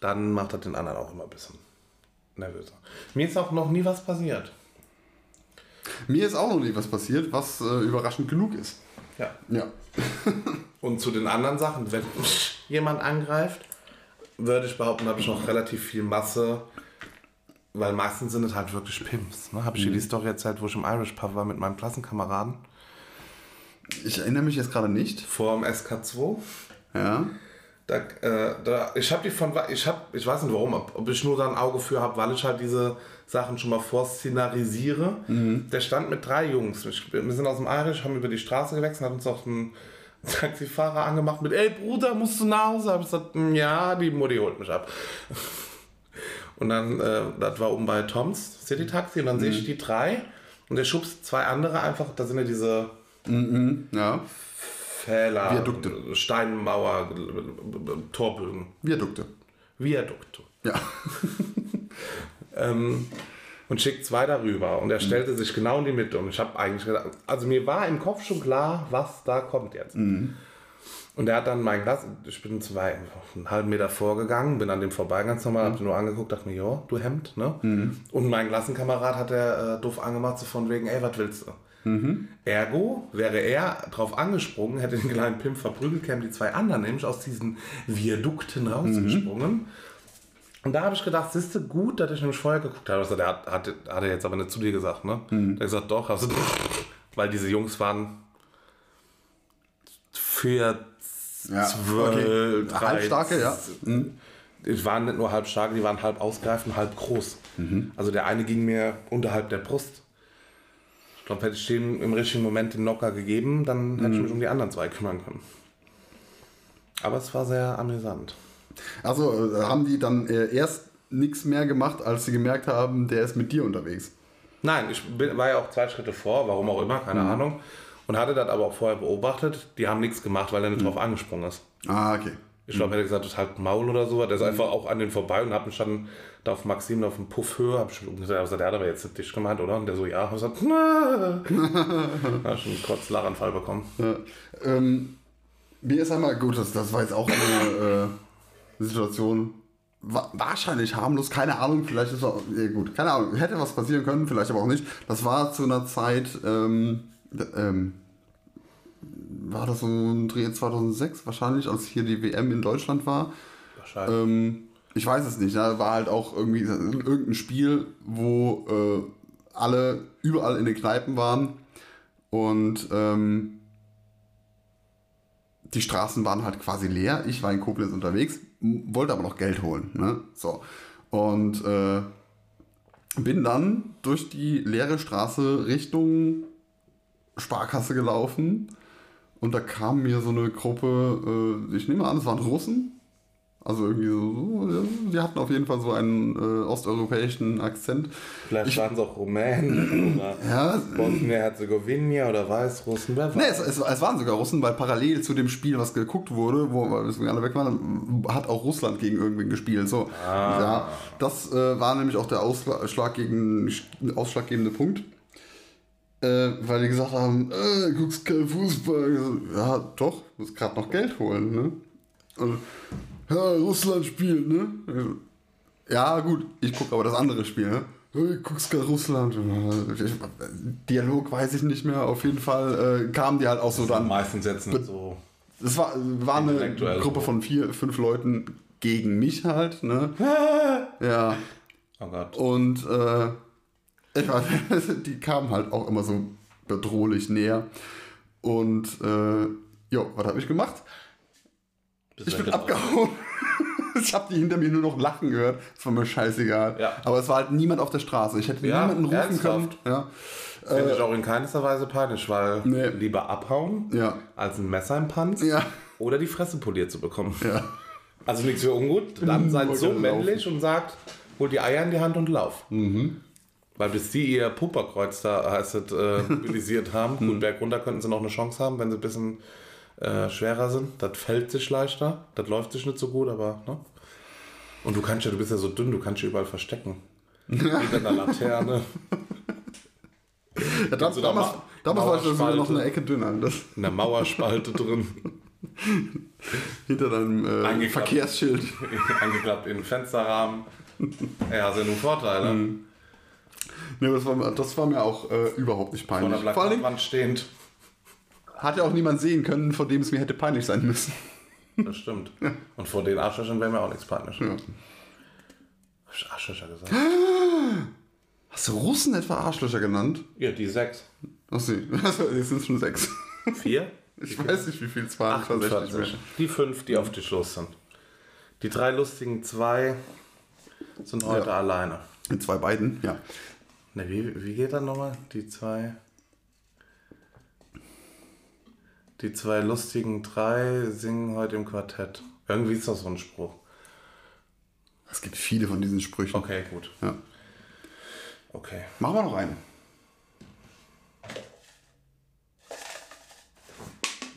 Dann macht das den anderen auch immer ein bisschen nervöser. Mir ist auch noch nie was passiert. Mir ist auch noch nie was passiert, was äh, überraschend genug ist. Ja. Ja. Und zu den anderen Sachen, wenn jemand angreift, würde ich behaupten, habe ich noch relativ viel Masse, weil meistens sind es halt wirklich Pimps. Ne? Habe ich dir die Story erzählt, wo ich im Irish Pub war mit meinem Klassenkameraden Ich erinnere mich jetzt gerade nicht. vor dem SK2. Ja. Da, äh, da, ich habe die von, ich habe, ich weiß nicht warum, ob, ob ich nur da ein Auge für habe, weil ich halt diese Sachen schon mal vorszenarisiere. Der stand mit drei Jungs. Ich, wir sind aus dem Irish, haben über die Straße gewechselt, hat uns auch ein Taxifahrer angemacht mit, ey Bruder, musst du nach Hause? Hab ich gesagt, "Mm, ja, die Mutti holt mich ab. Und dann, äh, das war oben bei Toms City Taxi und dann sehe ich die drei und der schubst zwei andere einfach, da sind ja diese Ja. Fähler, Viadukte. Steinmauer, Torbögen. Viadukte. Viadukte. Ja. Ähm, und schickt zwei darüber. Und er Mhm. stellte sich genau in die Mitte. Und ich habe eigentlich gedacht, also mir war im Kopf schon klar, was da kommt jetzt. Mhm. Und er hat dann mein Glas, ich bin zwei, einen halben Meter vorgegangen, bin an dem vorbei ganz normal, Mhm. hab ihn nur angeguckt, dachte mir, jo, du Hemd, ne? Und mein Klassenkamerad hat er äh, doof angemacht, so von wegen, ey, was willst du? Mhm. Ergo wäre er drauf angesprungen, hätte den kleinen Pimp verprügelt, kämen die zwei anderen nämlich aus diesen Viadukten rausgesprungen. Und da habe ich gedacht, siehst du, gut, dass ich nämlich vorher geguckt habe. Also, der hat, hat, hat er jetzt aber nicht zu dir gesagt, ne? Der hat gesagt, doch. Also, weil diese Jungs waren für Ja, zwölf, okay. Halbstarke, ja. Die waren nicht nur halb stark, die waren halb ausgreifend, halb groß. Mhm. Also der eine ging mir unterhalb der Brust. Ich glaube, hätte ich dem im richtigen Moment den Knocker gegeben, dann hätte ich Mhm. mich um die anderen zwei kümmern können. Aber es war sehr amüsant. Also äh, haben die dann äh, erst nichts mehr gemacht, als sie gemerkt haben, der ist mit dir unterwegs. Nein, ich bin, war ja auch zwei Schritte vor, warum auch immer, keine Ahnung. Und hatte das aber auch vorher beobachtet. Die haben nichts gemacht, weil er nicht drauf angesprungen ist. Ah, okay. Ich glaube, er hätte gesagt, das ist halt Maul oder so. Der ist einfach auch an den vorbei und hat mich dann da auf Maxim auf dem Puffhöhe, hab ich gesagt, der hat aber jetzt dich gemeint, oder? Und der so, ja, hab ich gesagt, na. hab schon einen Lachanfall bekommen. Ja. Ähm, mir ist einmal, gut, das, das war jetzt auch eine äh, Situation, wa wahrscheinlich harmlos, keine Ahnung, vielleicht ist auch, ja, gut, keine Ahnung, hätte was passieren können, vielleicht aber auch nicht. Das war zu einer Zeit, ähm, ähm, war das so ein Dreh 2006 wahrscheinlich, als hier die WM in Deutschland war. Wahrscheinlich. Ähm, ich weiß es nicht. Da war halt auch irgendwie irgendein Spiel, wo äh, alle überall in den Kneipen waren Und ähm, die Straßen waren halt quasi leer. Ich war in Koblenz unterwegs, wollte aber noch Geld holen. Ne? So. Und äh, bin dann durch die leere Straße Richtung Sparkasse gelaufen. Und da kam mir so eine Gruppe, äh, ich nehme an, es waren Russen. Also irgendwie so, die hatten auf jeden Fall so einen äh, osteuropäischen Akzent. Vielleicht waren es auch Rumänen oder Ja, Bosnien-Herzegowina oder Weißrussen. Wer Nee, es, es, es waren sogar Russen, weil parallel zu dem Spiel, was geguckt wurde, wo wir alle weg waren, hat auch Russland gegen irgendwen gespielt. So, ja, das äh, war nämlich auch der Ausschlag gegen, ausschlaggebende Punkt. Äh, weil die gesagt haben, äh, guckst kein Fußball. Ich Ja, doch, muss gerade noch Geld holen, ne? Und, ja, Russland spielt, ne? Ich Ja, gut, ich gucke aber das andere Spiel, ne? Hey, guckst gerade Russland. Ich, Dialog weiß ich nicht mehr. Auf jeden Fall äh, kamen die halt auch so dann. Meistens nicht so. Es war, war eine Gruppe von vier, fünf Leuten gegen mich halt, ne? Ja. Oh Gott. Und äh, ich weiß, die kamen halt auch immer so bedrohlich näher. Und äh, jo, was habe ich gemacht? Bist Ich bin abgehauen. Ich habe die hinter mir nur noch lachen gehört. Das war mir scheißegal. Ja. Aber es war halt niemand auf der Straße. Ich hätte Ja, niemanden rufen ernsthaft? können. Ja. Finde ich auch in keinster Weise peinlich, weil Nee. lieber abhauen, Ja. als ein Messer im Panz Ja. oder die Fresse poliert zu bekommen. Ja. Also nichts für ungut. Dann seid so laufen. männlich und sagt, holt die Eier in die Hand und lauf. Weil bis die ihr Pupperkreuz da heißt es, äh, mobilisiert haben, gut, berg runter könnten sie noch eine Chance haben, wenn sie ein bisschen äh, schwerer sind. Das fällt sich leichter, das läuft sich nicht so gut, aber ne? Und du kannst ja, du bist ja so dünn, du kannst dich überall verstecken. Hinter einer Laterne, Ja, damals Ma- damals war ich sogar noch eine Ecke dünner. Das, in der Mauerspalte drin, hinter deinem äh. Verkehrsschild. eingeklappt in den Fensterrahmen. Ja, ja nur Vorteile. Nee, das, war, mir- das war mir auch äh, überhaupt nicht Vor peinlich. Vor Dingen Plakatwand stehend. hat ja auch niemand sehen können, vor dem es mir hätte peinlich sein müssen. Das stimmt. Und vor den Arschlöchern wäre mir auch nichts peinlich. Ja. Hab ich Arschlöcher gesagt? Hast du Russen etwa Arschlöcher genannt? Ja, die sechs. Ach sie, also, jetzt sind schon sechs. Vier? Ich weiß nicht, wie viel es waren. tatsächlich 48. Die fünf, die auf dich los sind. Die drei lustigen zwei sind heute Ja. alleine. Mit zwei beiden, ja. Ne, wie, wie geht das nochmal? Die zwei. Die zwei lustigen drei singen heute im Quartett. Irgendwie ist das so ein Spruch. Es gibt viele von diesen Sprüchen. Okay, gut. Ja. Okay. Machen wir noch einen.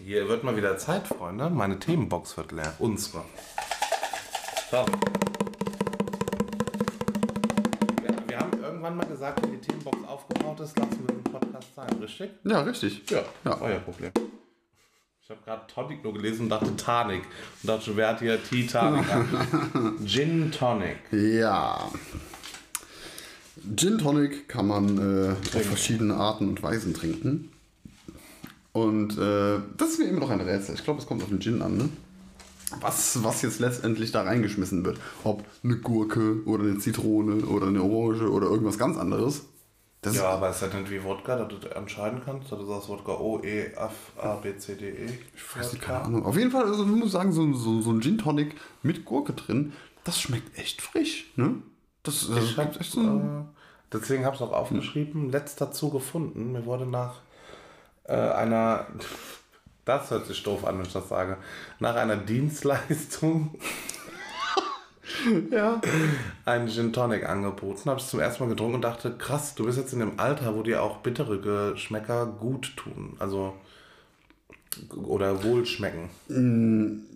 Hier wird mal wieder Zeit, Freunde. Meine Themenbox wird leer. Unsere. So. Irgendwann mal gesagt, wenn die Themenbox aufgebaut ist, lassen wir den Podcast sein, richtig? Ja, richtig. Ja, Ja. euer Problem. Ich habe gerade Tonic nur gelesen und dachte Tonic. Und dachte wer hat hier Titanic an? Gin Tonic. Ja. Gin Tonic kann man äh, auf verschiedene Arten und Weisen trinken. Und äh, das ist mir immer noch ein Rätsel. Ich glaube, es kommt auf den Gin an, ne? Was, was jetzt letztendlich da reingeschmissen wird. Ob eine Gurke oder eine Zitrone oder eine Orange oder irgendwas ganz anderes. Das Ja, aber ist das nicht wie Wodka, dass du entscheiden kannst? Dass du sagst Wodka O, E, F, A, B, C, D, E? Ich weiß nicht, keine Ahnung. Auf jeden Fall, also ich muss sagen, so, so, so ein Gin Tonic mit Gurke drin, das schmeckt echt frisch, ne? Das, das Ich hab, gibt echt so äh, deswegen habe ich es auch aufgeschrieben, letzt dazu gefunden. Mir wurde nach äh, einer, das hört sich doof an, wenn ich das sage, nach einer Dienstleistung ja. einen Gin Tonic angeboten. Habe ich zum ersten Mal getrunken und dachte, krass, du bist jetzt in dem Alter, wo dir auch bittere Geschmäcker gut tun. Also oder wohl schmecken.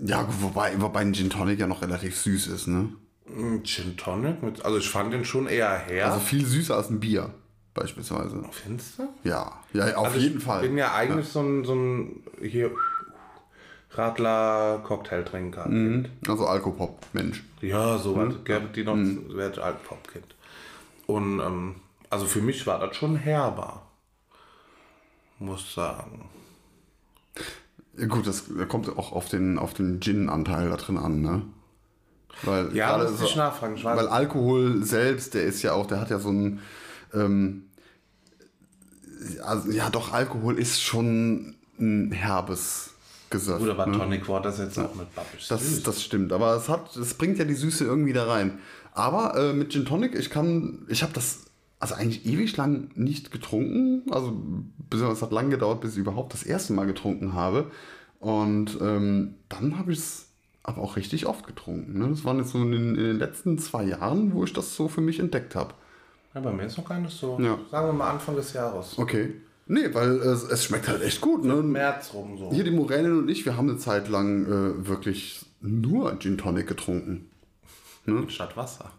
Ja, wobei, wobei ein Gin Tonic ja noch relativ süß ist, ne? Mm, Gin Tonic? Mit, also ich fand den schon eher her. Also viel süßer als ein Bier, beispielsweise. Findest du? Ja, ja, auf Also jeden ich Fall. bin ja eigentlich so ein, so ein hier Radler-Cocktailtrinker. Mhm. Also Alkopop, Mensch. Ja, so Mhm. was. Gäbe die noch, wäre ich alt Popkind. Und ähm, also für mich war das schon herbar. Muss sagen. Ja, gut, das kommt auch auf den, auf den Gin-Anteil da drin an, ne? Weil Ja, gerade muss ich nachfragen. Ich Weil Alkohol selbst, der ist ja auch, der hat ja so ein, ähm, also, ja, doch, Alkohol ist schon ein herbes Gesöff. Gut, aber ne? Tonic Water ist jetzt auch mit Babbisch. Das, das stimmt, aber es hat, es bringt ja die Süße irgendwie da rein. Aber äh, mit Gin Tonic, ich kann, ich habe das also eigentlich ewig lang nicht getrunken. Also besonders hat lang gedauert, bis ich überhaupt das erste Mal getrunken habe. Und ähm, dann habe ich es aber auch richtig oft getrunken. Ne? Das waren jetzt so in den, in den letzten zwei Jahren, wo ich das so für mich entdeckt habe. Ja, bei mir ist noch gar nicht so. Ja. Sagen wir mal Anfang des Jahres. Okay. Nee, weil es, es schmeckt halt echt gut. Ne? März rum so. Hier die Moränen und ich, wir haben eine Zeit lang äh, wirklich nur Gin Tonic getrunken. Statt Wasser.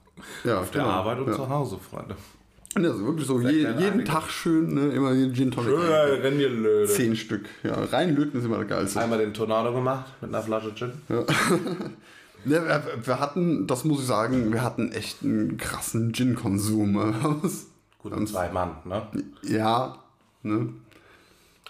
Ja, Auf der genau. Arbeit und ja. zu Hause, Freunde. Ja, also wirklich so je, jeden Einige. Tag schön, ne, immer den Gin Tonic. rein. renn dir löde. Zehn Stück. Ja, reinlöten ist immer der geilste. Einmal den Tornado gemacht mit einer Flasche Gin. Ja, wir, wir hatten, das muss ich sagen, wir hatten echt einen krassen Gin-Konsum. Gut, und zwei Mann, ne? Ja, ne?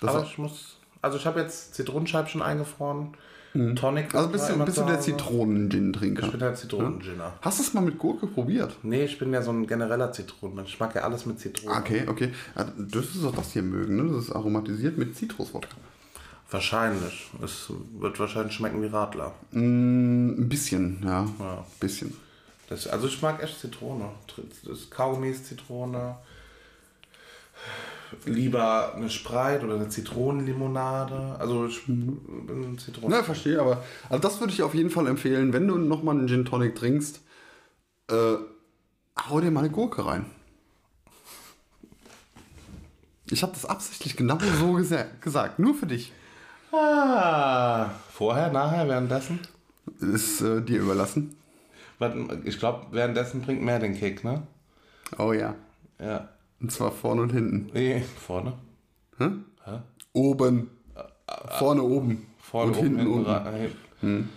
Das Aber ich muss. Also ich habe jetzt Zitronenscheibchen eingefroren. Tonic. also bist du, bist du der Hause. Zitronen-Gin-Trinker? Ich bin der Zitronenginer. Hast du es mal mit Gurke probiert? Nee, ich bin ja so ein genereller Zitronenmensch. Ich mag ja alles mit Zitronen. Okay, okay. Ja, dürftest du doch das hier mögen, ne? Das ist aromatisiert mit Zitruswodka. Wahrscheinlich. Es wird wahrscheinlich schmecken wie Radler. Mm, ein bisschen, ja. Ja. Ein bisschen. Das, also ich mag echt Zitrone. Das Kaugummi ist Zitrone. Lieber eine Sprite oder eine Zitronenlimonade. Also ich bin Zitrone. Na, verstehe, aber also das würde ich auf jeden Fall empfehlen, wenn du nochmal einen Gin Tonic trinkst, äh, hau dir mal eine Gurke rein. Ich habe das absichtlich genau so gesa gesagt, nur für dich. Ah, vorher, nachher, währenddessen? Ist äh, dir überlassen. Warte, Ich glaube, währenddessen bringt mehr den Kick, ne? Oh ja. Ja. Und zwar vorne und hinten. Nee, vorne. Hä? Hä? Oben. Vorne oben. Vorne und oben, hinten unten. rein.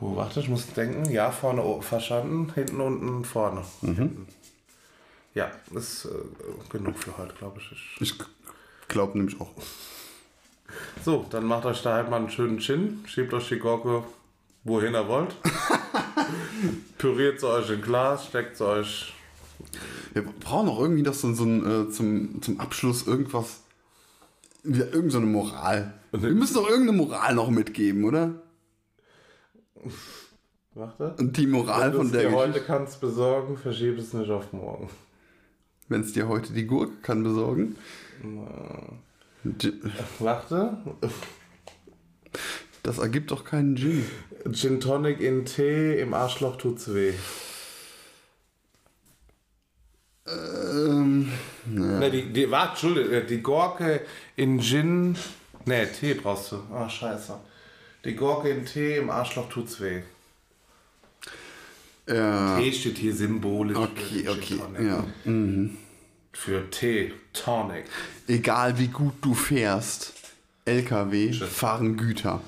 Oh, warte, ich muss denken. Ja, vorne verstanden, hinten unten, vorne. Mhm. Hinten. Ja, ist äh, genug für heute, glaube ich. ich. Ich glaube nämlich auch. So, dann macht euch da halt mal einen schönen Gin, schiebt euch die Gurke wohin ihr wollt. Püriert sie euch in Glas, steckt sie euch. Wir brauchen auch irgendwie das so, so ein, äh, zum, zum Abschluss irgendwas. Ja, irgend so eine Moral. Wir müssen doch irgendeine Moral noch mitgeben, oder? Warte. Und die Moral Wenn du von es der dir heute kannst besorgen, verschieb es nicht auf morgen. Wenn es dir heute die Gurke kann besorgen. Gi- Warte. Das ergibt doch keinen Gin. Gin Tonic in Tee, im Arschloch tut's weh. Ähm, Ne, die, die, warte, Entschuldigung, die Gurke in Gin. Ne, Tee brauchst du. Ah, scheiße. Die Gurke in Tee, im Arschloch tut's weh. ja. Tee steht hier symbolisch Okay, okay. Ja. Mhm. Für Tee, Tonic. Egal wie gut du fährst, LKW fahren Güter.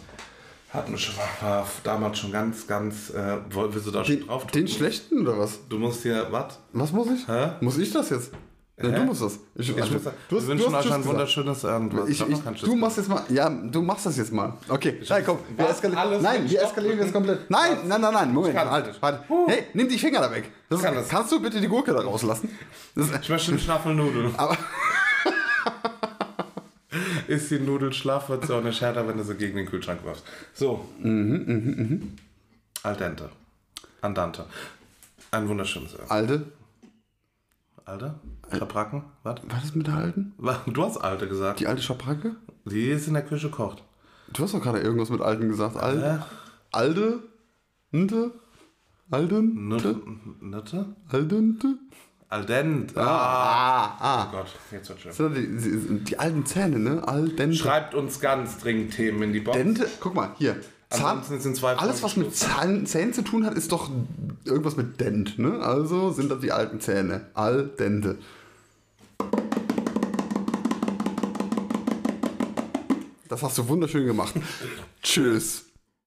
Hatten wir schon war damals schon ganz, ganz, äh, willst du da schon Den, drauf den schlechten oder was? Du musst hier, was? Was muss ich? Hä? Muss ich das jetzt? Hä? du musst das. Ich, Ich also, muss, du wir hast, wünschen euch ein wunderschönes. Ich, Sag mal ich, kein du machst jetzt mal, ja, du machst das jetzt mal. Okay, nein, komm, wir eskalieren. Nein, wir eskalieren jetzt drücken? komplett. Nein, nein, nein, nein, Moment, halt, halt. Hey, nimm die Finger da weg. Das kann das. kannst du bitte die Gurke da rauslassen? Das, Ich möchte einen Schnaffelnudel. aber Ist die Nudel schlaff, wird sie auch nicht härter, wenn du sie gegen den Kühlschrank wirfst. So. Mhm, Al dente. Andante. Ein wunderschönes Öl. Alte, Alter? Schabracken? Was? was ist mit der Alten? Du hast Alte gesagt. Die alte Schabracke? Die ist in der Küche kocht. Du hast doch gerade irgendwas mit Alten gesagt. Al Hä? Alte? Nte? Alten? Nutte? Nutte? Aldente? Al dente. Ah. Ah, ah. Oh Gott, jetzt wird schön. Die, die, die alten Zähne, ne? Al dente. Schreibt uns ganz dringend Themen in die Box. Dente, guck mal, hier. Zahn, alles, was mit Zahn, Zähnen zu tun hat, ist doch irgendwas mit Dent, ne? Also sind das die alten Zähne. Al dente. Das hast du wunderschön gemacht. Tschüss.